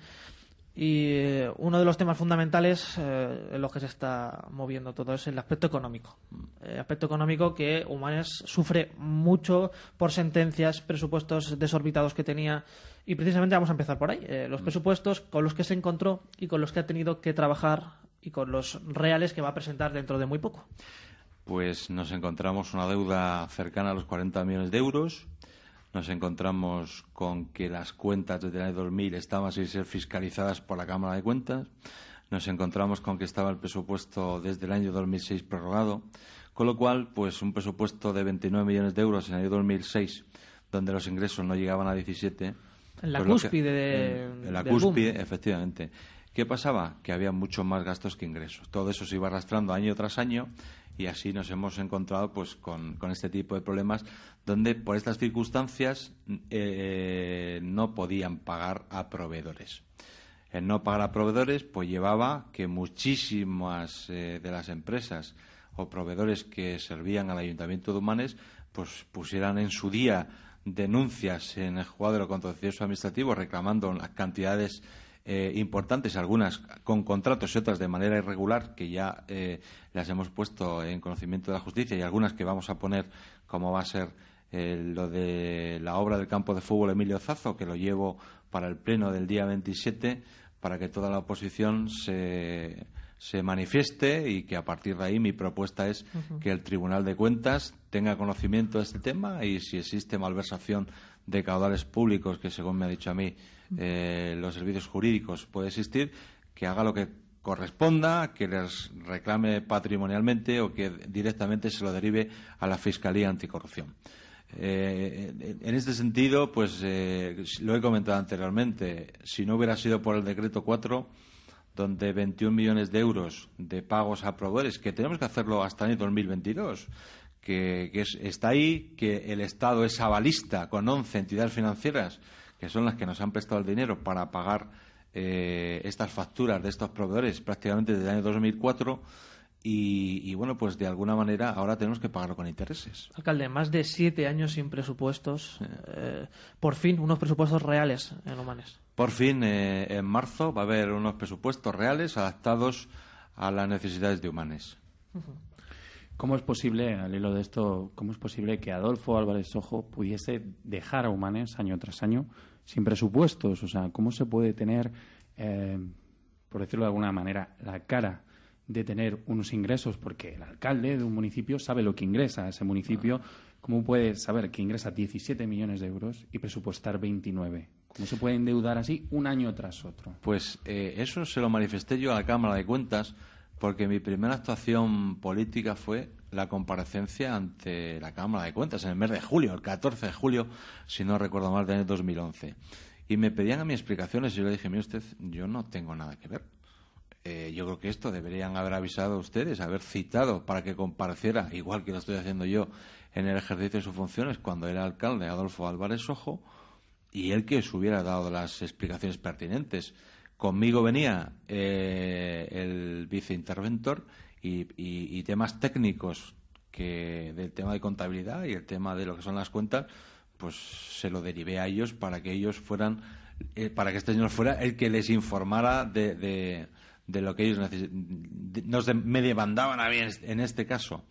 y eh, uno de los temas fundamentales eh, en los que se está moviendo todo es el aspecto económico. El aspecto económico que Humanes sufre mucho por sentencias, presupuestos desorbitados que tenía. Y precisamente vamos a empezar por ahí. Eh, los presupuestos con los que se encontró y con los que ha tenido que trabajar y con los reales que va a presentar dentro de muy poco. Pues nos encontramos una deuda cercana a los 40 millones de euros nos encontramos con que las cuentas desde el año 2000 estaban sin ser fiscalizadas por la Cámara de Cuentas. Nos encontramos con que estaba el presupuesto desde el año 2006 prorrogado. Con lo cual, pues un presupuesto de 29 millones de euros en el año 2006, donde los ingresos no llegaban a 17. En la pues lo que- cúspide de- en, en la del boom. cúspide, efectivamente. ¿Qué pasaba? Que había mucho más gastos que ingresos. Todo eso se iba arrastrando año tras año y así nos hemos encontrado pues con, con este tipo de problemas donde por estas circunstancias eh, no podían pagar a proveedores. El no pagar a proveedores pues llevaba que muchísimas eh, de las empresas o proveedores que servían al Ayuntamiento de Humanes pues pusieran en su día denuncias en el lo contencioso administrativo reclamando las cantidades eh, importantes, algunas con contratos y otras de manera irregular, que ya eh, las hemos puesto en conocimiento de la justicia y algunas que vamos a poner, como va a ser eh, lo de la obra del campo de fútbol Emilio Zazo, que lo llevo para el pleno del día 27, para que toda la oposición se, se manifieste y que a partir de ahí mi propuesta es que el Tribunal de Cuentas tenga conocimiento de este tema y si existe malversación de caudales públicos, que según me ha dicho a mí eh, los servicios jurídicos puede existir, que haga lo que corresponda, que les reclame patrimonialmente o que directamente se lo derive a la Fiscalía Anticorrupción. Eh, en- este sentido, pues eh, lo he comentado anteriormente, si no hubiera sido por el decreto 4, donde 21 millones de euros de pagos a proveedores, que tenemos que hacerlo hasta el año 2022, que, que es- está ahí, que el Estado es avalista con 11 entidades financieras, que son las que nos han prestado el dinero para pagar eh, estas facturas de estos proveedores prácticamente desde el año 2004. Y, y, bueno, pues de alguna manera ahora tenemos que pagarlo con intereses. Alcalde, más de siete años sin presupuestos. eh, por fin, unos presupuestos reales en Humanes. Por fin, eh, en marzo va a haber unos presupuestos reales adaptados a las necesidades de Humanes. ¿Cómo es posible, al hilo de esto, cómo es posible que Adolfo Álvarez Sojo pudiese dejar a Humanes año tras año sin presupuestos? O sea, ¿cómo se puede tener, eh, por decirlo de alguna manera, la cara de tener unos ingresos? Porque el alcalde de un municipio sabe lo que ingresa a ese municipio. ¿Cómo puede saber que ingresa 17 millones de euros y presupuestar 29? ¿Cómo se puede endeudar así un año tras otro? Pues eh, eso se lo manifesté yo a la Cámara de Cuentas porque mi primera actuación política fue la comparecencia ante la Cámara de Cuentas en el mes de julio, el 14 de julio, si no recuerdo mal, del año 2011. Y me pedían a mí explicaciones y yo le dije, mire usted, yo no tengo nada que ver. Eh, yo creo que esto deberían haber avisado a ustedes, haber citado para que compareciera, igual que lo estoy haciendo yo en el ejercicio de sus funciones cuando era alcalde Adolfo Álvarez Ojo, y él que os hubiera dado las explicaciones pertinentes. Conmigo venía eh, el viceinterventor y, temas técnicos que del tema de contabilidad y el tema de lo que son las cuentas, pues se lo derivé a ellos para que ellos fueran, eh, para que este señor fuera el que les informara de, de, de lo que ellos nos me demandaban a mí en este caso.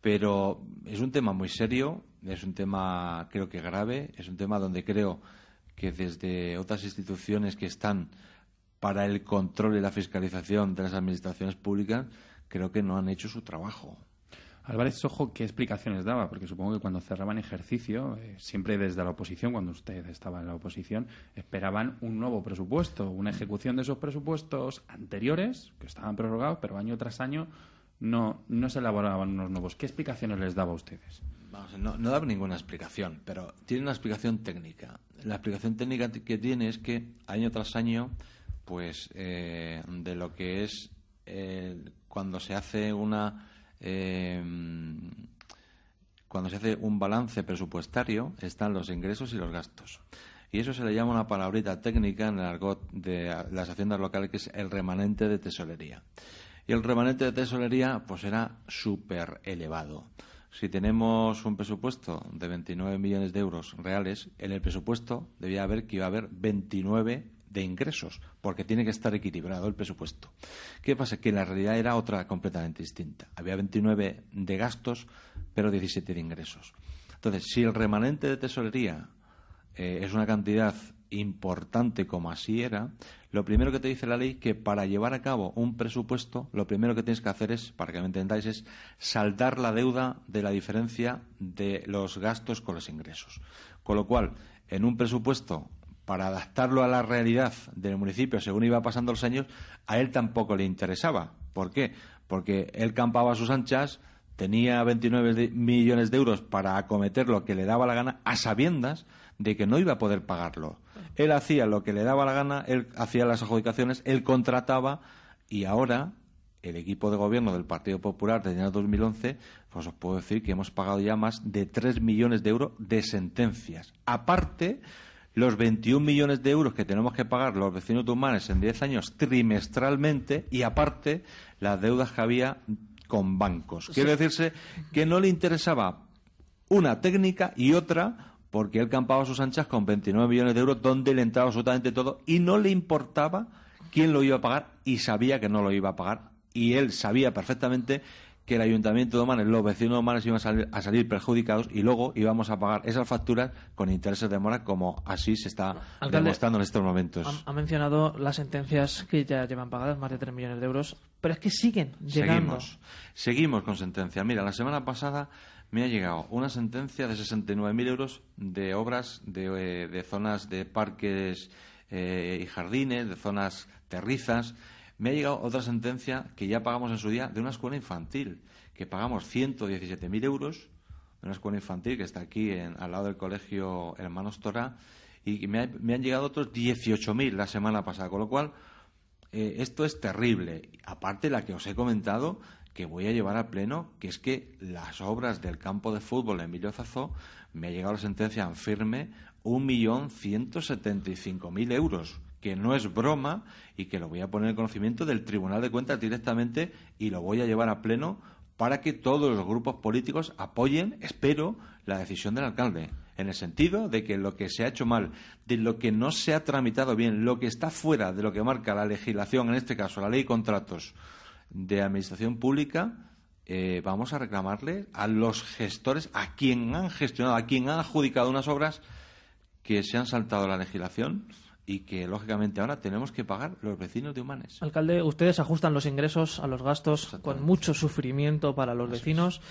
Pero es un tema muy serio, es un tema creo que grave, es un tema donde creo que desde otras instituciones que están para el control y la fiscalización de las administraciones públicas, creo que no han hecho su trabajo. Álvarez Sojo, ¿qué explicaciones daba? Porque supongo que cuando cerraban ejercicio, eh, siempre desde la oposición, cuando usted estaba en la oposición, esperaban un nuevo presupuesto, una ejecución de esos presupuestos anteriores, que estaban prorrogados, pero año tras año no, no se elaboraban unos nuevos. ¿Qué explicaciones les daba a ustedes? no, no daba ninguna explicación, pero tiene una explicación técnica. La explicación técnica que tiene es que año tras año pues eh, de lo que es eh, cuando se hace una eh, cuando se hace un balance presupuestario están los ingresos y los gastos. Y eso se le llama una palabrita técnica en el argot de las haciendas locales que es el remanente de tesorería. Y el remanente de tesorería pues era súper elevado. Si tenemos un presupuesto de 29 millones de euros reales, en el presupuesto debía haber que iba a haber 29 de ingresos, porque tiene que estar equilibrado el presupuesto. ¿Qué pasa? Que la realidad era otra completamente distinta. Había 29 de gastos, pero 17 de ingresos. Entonces, si el remanente de tesorería eh, es una cantidad importante como así era, lo primero que te dice la ley que para llevar a cabo un presupuesto, lo primero que tienes que hacer es, para que me entendáis, es saldar la deuda de la diferencia de los gastos con los ingresos. Con lo cual, en un presupuesto para adaptarlo a la realidad del municipio según iba pasando los años, a él tampoco le interesaba. ¿Por qué? Porque él campaba a sus anchas, tenía 29 millones de euros para acometer lo que le daba la gana, a sabiendas de que no iba a poder pagarlo. Él hacía lo que le daba la gana, él hacía las adjudicaciones, él contrataba y ahora el equipo de gobierno del Partido Popular desde el año 2011, pues os puedo decir que hemos pagado ya más de 3 millones de euros de sentencias. Aparte los 21 millones de euros que tenemos que pagar los vecinos de Humanes en 10 años trimestralmente y aparte las deudas que había con bancos. Quiere decirse que no le interesaba una técnica y otra porque él campaba sus anchas con 29 millones de euros donde le entraba absolutamente todo y no le importaba quién lo iba a pagar y sabía que no lo iba a pagar y él sabía perfectamente que el Ayuntamiento de Omanes, los vecinos de Omanes iban a salir, perjudicados y luego íbamos a pagar esas facturas con intereses de mora como así se está demostrando en estos momentos. Ha, mencionado las sentencias que ya llevan pagadas, más de 3 millones de euros, pero es que siguen llegando. Seguimos, seguimos con sentencias. Mira, la semana pasada me ha llegado una sentencia de 69.000 euros de obras de, eh, zonas de parques eh, y jardines, de zonas terrizas, me ha llegado otra sentencia que ya pagamos en su día de una escuela infantil, que pagamos 117.000 euros de una escuela infantil que está aquí al lado del colegio Hermanos Torá, y me, han llegado otros 18.000 la semana pasada, con lo cual eh, esto es terrible. Aparte la que os he comentado, que voy a llevar a pleno, que es que las obras del campo de fútbol Emilio Zazó, me ha llegado la sentencia en firme 1.175.000 euros que no es broma y que lo voy a poner en conocimiento del Tribunal de Cuentas directamente y lo voy a llevar a pleno para que todos los grupos políticos apoyen, espero, la decisión del alcalde. En el sentido de que lo que se ha hecho mal, de lo que no se ha tramitado bien, lo que está fuera de lo que marca la legislación, en este caso la ley de contratos de administración pública, eh, vamos a reclamarle a los gestores, a quien han gestionado, a quien han adjudicado unas obras que se han saltado la legislación y que lógicamente ahora tenemos que pagar los vecinos de Humanes. Alcalde, ustedes ajustan los ingresos a los gastos con mucho sufrimiento para los vecinos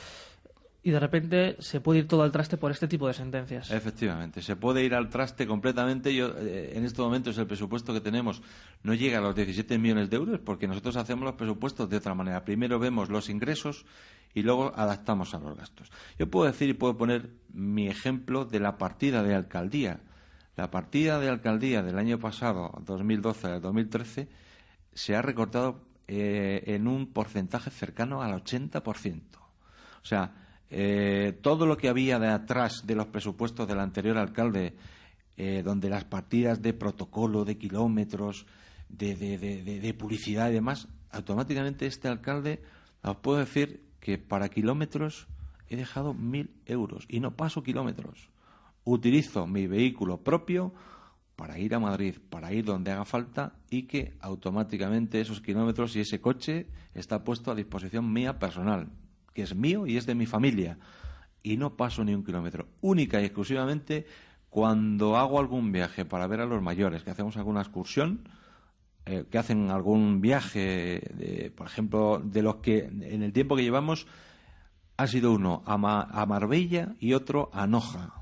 y de repente se puede ir todo al traste por este tipo de sentencias. Efectivamente, se puede ir al traste completamente. Yo, eh, en estos momentos el presupuesto que tenemos no llega a los 17 millones de euros porque nosotros hacemos los presupuestos de otra manera. Primero vemos los ingresos y luego adaptamos a los gastos. Yo puedo decir y puedo poner mi ejemplo de la partida de alcaldía. La partida de alcaldía del año pasado, 2012 al 2013, se ha recortado eh, en un porcentaje cercano al 80%. O sea, eh, todo lo que había de atrás de los presupuestos del anterior alcalde, eh, donde las partidas de protocolo, de kilómetros, de, de, publicidad y demás, automáticamente este alcalde, os puedo decir que para kilómetros he dejado mil euros y no paso kilómetros. Utilizo mi vehículo propio para ir a Madrid, para ir donde haga falta y que automáticamente esos kilómetros y ese coche está puesto a disposición mía personal que es mío y es de mi familia. Y no paso ni un kilómetro. Única y exclusivamente cuando hago algún viaje para ver a los mayores, que hacemos alguna excursión, eh, que hacen algún viaje, por ejemplo, de los que en el tiempo que llevamos ha sido uno a, a Marbella y otro a Noja.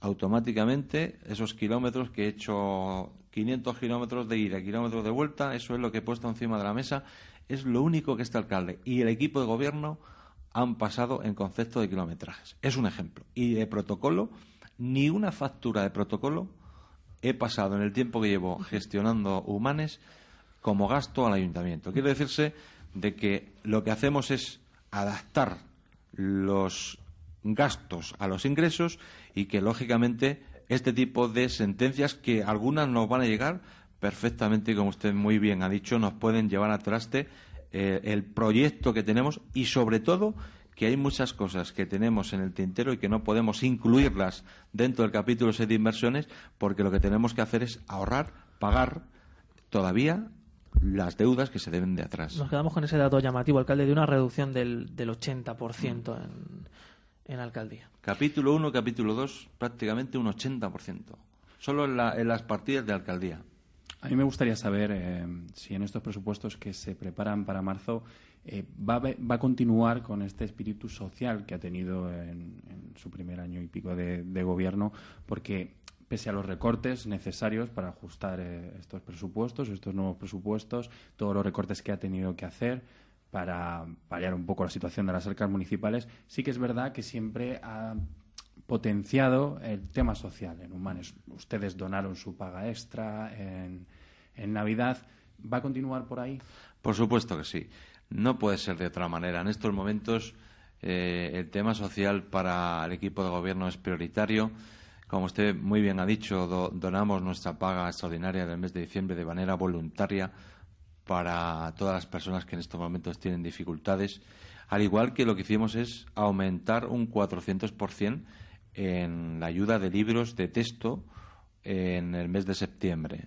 Automáticamente esos kilómetros que he hecho 500 kilómetros de ida, kilómetros de vuelta, eso es lo que he puesto encima de la mesa, es lo único que este alcalde y el equipo de gobierno han pasado en concepto de kilometrajes. Es un ejemplo. Y de protocolo, ni una factura de protocolo he pasado en el tiempo que llevo gestionando humanes como gasto al ayuntamiento. Quiere decirse de que lo que hacemos es adaptar los gastos a los ingresos y que, lógicamente, este tipo de sentencias, que algunas nos van a llegar perfectamente, como usted muy bien ha dicho, nos pueden llevar a traste eh, el proyecto que tenemos y sobre todo que hay muchas cosas que tenemos en el tintero y que no podemos incluirlas dentro del capítulo 6 de inversiones porque lo que tenemos que hacer es ahorrar, pagar todavía las deudas que se deben de atrás. Nos quedamos con ese dato llamativo, alcalde, de una reducción del, del 80% en, en alcaldía. Capítulo 1, capítulo 2, prácticamente un 80%. Solo en, en las partidas de alcaldía. A mí me gustaría saber eh, si en estos presupuestos que se preparan para marzo eh, va, a, continuar con este espíritu social que ha tenido en, su primer año y pico de, gobierno, porque pese a los recortes necesarios para ajustar eh, estos presupuestos, estos nuevos presupuestos, todos los recortes que ha tenido que hacer para paliar un poco la situación de las arcas municipales, sí que es verdad que siempre ha potenciado el tema social en Humanes. Ustedes donaron su paga extra en, Navidad. ¿Va a continuar por ahí? Por supuesto que sí. No puede ser de otra manera. En estos momentos eh, el tema social para el equipo de gobierno es prioritario. Como usted muy bien ha dicho, donamos nuestra paga extraordinaria del mes de diciembre de manera voluntaria para todas las personas que en estos momentos tienen dificultades. Al igual que lo que hicimos es aumentar un 400% en la ayuda de libros de texto en el mes de septiembre.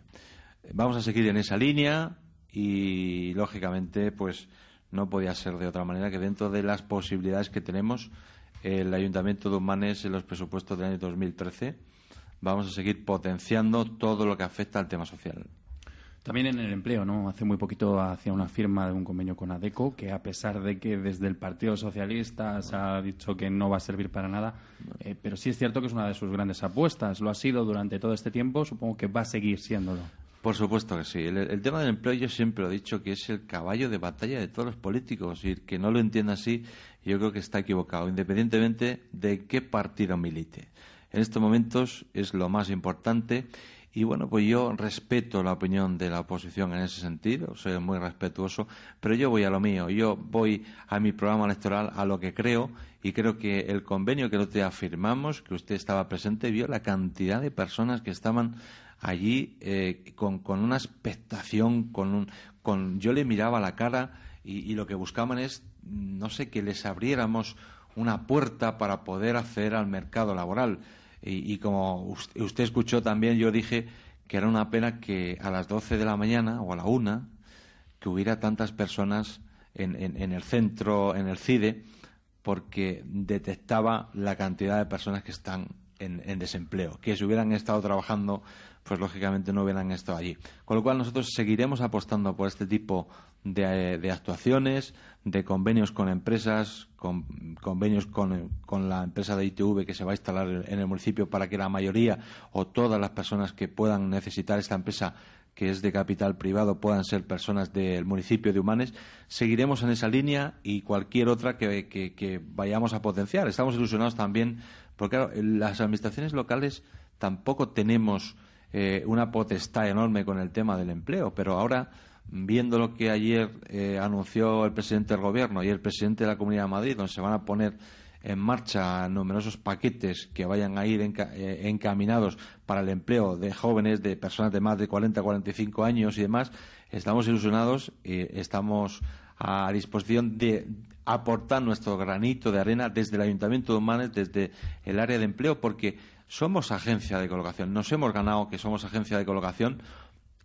Vamos a seguir en esa línea y, lógicamente, pues no podía ser de otra manera que dentro de las posibilidades que tenemos, el Ayuntamiento de Humanes en los presupuestos del año 2013 vamos a seguir potenciando todo lo que afecta al tema social. También en el empleo, ¿no? Hace muy poquito hacía una firma de un convenio con ADECO que a pesar de que desde el Partido Socialista se ha dicho que no va a servir para nada, eh, pero sí es cierto que es una de sus grandes apuestas. Lo ha sido durante todo este tiempo, supongo que va a seguir siéndolo. Por supuesto que sí. El, tema del empleo yo siempre he dicho que es el caballo de batalla de todos los políticos y que no lo entienda así yo creo que está equivocado, independientemente de qué partido milite. En estos momentos es lo más importante y bueno, pues yo respeto la opinión de la oposición en ese sentido, soy muy respetuoso, pero yo voy a lo mío, yo voy a mi programa electoral, a lo que creo, y creo que el convenio que nosotros afirmamos, que usted estaba presente, vio la cantidad de personas que estaban allí eh, con, una expectación, con un, con, yo le miraba la cara y, lo que buscaban es, no sé, que les abriéramos una puerta para poder acceder al mercado laboral. Y, como usted escuchó también, yo dije que era una pena que a las 12 de la mañana o a la una que hubiera tantas personas en, en- el centro, en el CIDE, porque detectaba la cantidad de personas que están en, desempleo, que si hubieran estado trabajando, pues lógicamente no hubieran estado allí. Con lo cual nosotros seguiremos apostando por este tipo de, de actuaciones, de convenios con empresas, con convenios con, la empresa de ITV que se va a instalar en el municipio para que la mayoría o todas las personas que puedan necesitar esta empresa que es de capital privado puedan ser personas del municipio de Humanes, seguiremos en esa línea y cualquier otra que, vayamos a potenciar. Estamos ilusionados también, porque las administraciones locales tampoco tenemos eh, una potestad enorme con el tema del empleo, pero ahora, viendo lo que ayer eh, anunció el presidente del Gobierno y el presidente de la Comunidad de Madrid, donde se van a poner en marcha numerosos paquetes que vayan a ir eh, encaminados para el empleo de jóvenes, de personas de más de 40, 45 años y demás, estamos ilusionados y estamos a disposición de aportar nuestro granito de arena desde el Ayuntamiento de Humanes, desde el área de empleo, porque somos agencia de colocación. Nos hemos ganado que somos agencia de colocación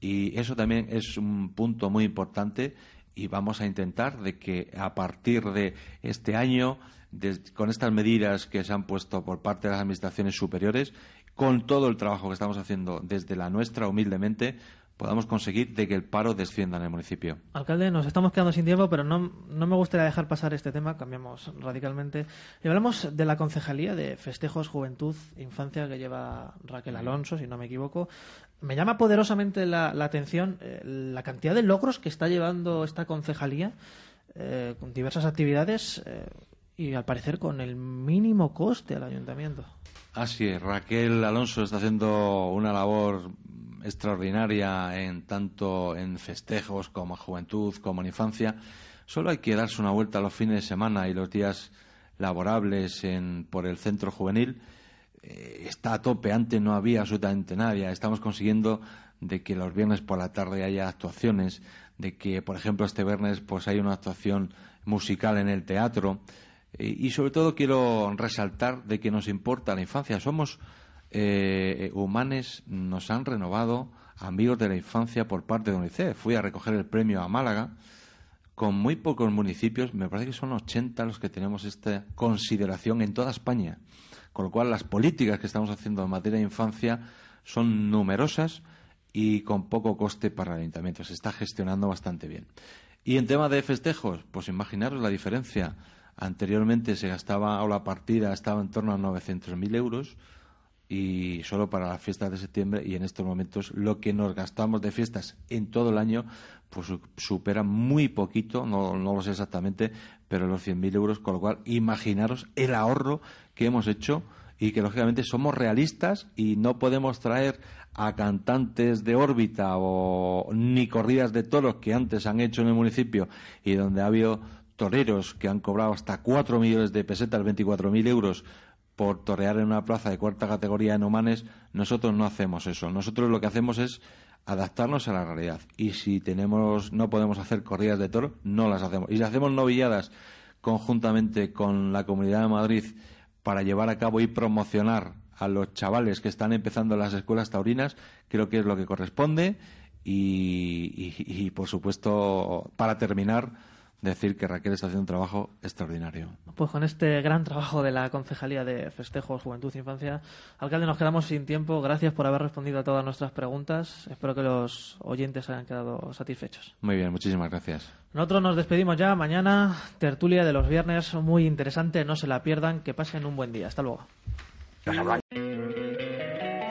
y eso también es un punto muy importante y vamos a intentar de que a partir de este año, con estas medidas que se han puesto por parte de las administraciones superiores, con todo el trabajo que estamos haciendo desde la nuestra, humildemente, podamos conseguir de que el paro descienda en el municipio. Alcalde, nos estamos quedando sin tiempo, pero no, no me gustaría dejar pasar este tema, cambiamos radicalmente. Y hablamos de la Concejalía de Festejos, Juventud, Infancia que lleva Raquel Alonso, si no me equivoco. Me llama poderosamente la, atención eh, la cantidad de logros que está llevando esta concejalía eh, con diversas actividades eh, y al parecer con el mínimo coste al ayuntamiento. Así es, Raquel Alonso está haciendo una labor extraordinaria en tanto en festejos como en juventud, como en infancia. Solo hay que darse una vuelta los fines de semana y los días laborables en, por el centro juvenil. Eh, está a tope, antes no había absolutamente nadie. Estamos consiguiendo de que los viernes por la tarde haya actuaciones, de que, por ejemplo, este viernes pues hay una actuación musical en el teatro. Eh, y sobre todo quiero resaltar de que nos importa la infancia. Somos eh, humanes, nos han renovado amigos de la infancia por parte de UNICEF. Fui a recoger el premio a Málaga con muy pocos municipios, me parece que son 80 los que tenemos esta consideración en toda España. Con lo cual, las políticas que estamos haciendo en materia de infancia son numerosas y con poco coste para el ayuntamiento. Se está gestionando bastante bien. Y en tema de festejos, pues imaginaros la diferencia. Anteriormente se gastaba, o la partida estaba en torno a 900.000 euros y solo para las fiestas de septiembre y en estos momentos lo que nos gastamos de fiestas en todo el año pues su- supera muy poquito, no, no lo sé exactamente, pero los 100.000 euros, con lo cual imaginaros el ahorro que hemos hecho y que lógicamente somos realistas y no podemos traer a cantantes de órbita o ni corridas de toros que antes han hecho en el municipio y donde ha habido toreros que han cobrado hasta 4 millones de pesetas, 24.000 euros por torear en una plaza de cuarta categoría en Omanes, nosotros no hacemos eso. Nosotros lo que hacemos es adaptarnos a la realidad. Y si tenemos, no podemos hacer corridas de toro, no las hacemos. Y si hacemos novilladas conjuntamente con la Comunidad de Madrid para llevar a cabo y promocionar a los chavales que están empezando las escuelas taurinas, creo que es lo que corresponde. Y, por supuesto, para terminar, decir que Raquel está haciendo un trabajo extraordinario. Pues con este gran trabajo de la Concejalía de Festejos, Juventud e Infancia, alcalde, nos quedamos sin tiempo. Gracias por haber respondido a todas nuestras preguntas. Espero que los oyentes hayan quedado satisfechos. Muy bien, muchísimas gracias. Nosotros nos despedimos ya. Mañana, tertulia de los viernes, muy interesante. No se la pierdan. Que pasen un buen día. Hasta luego.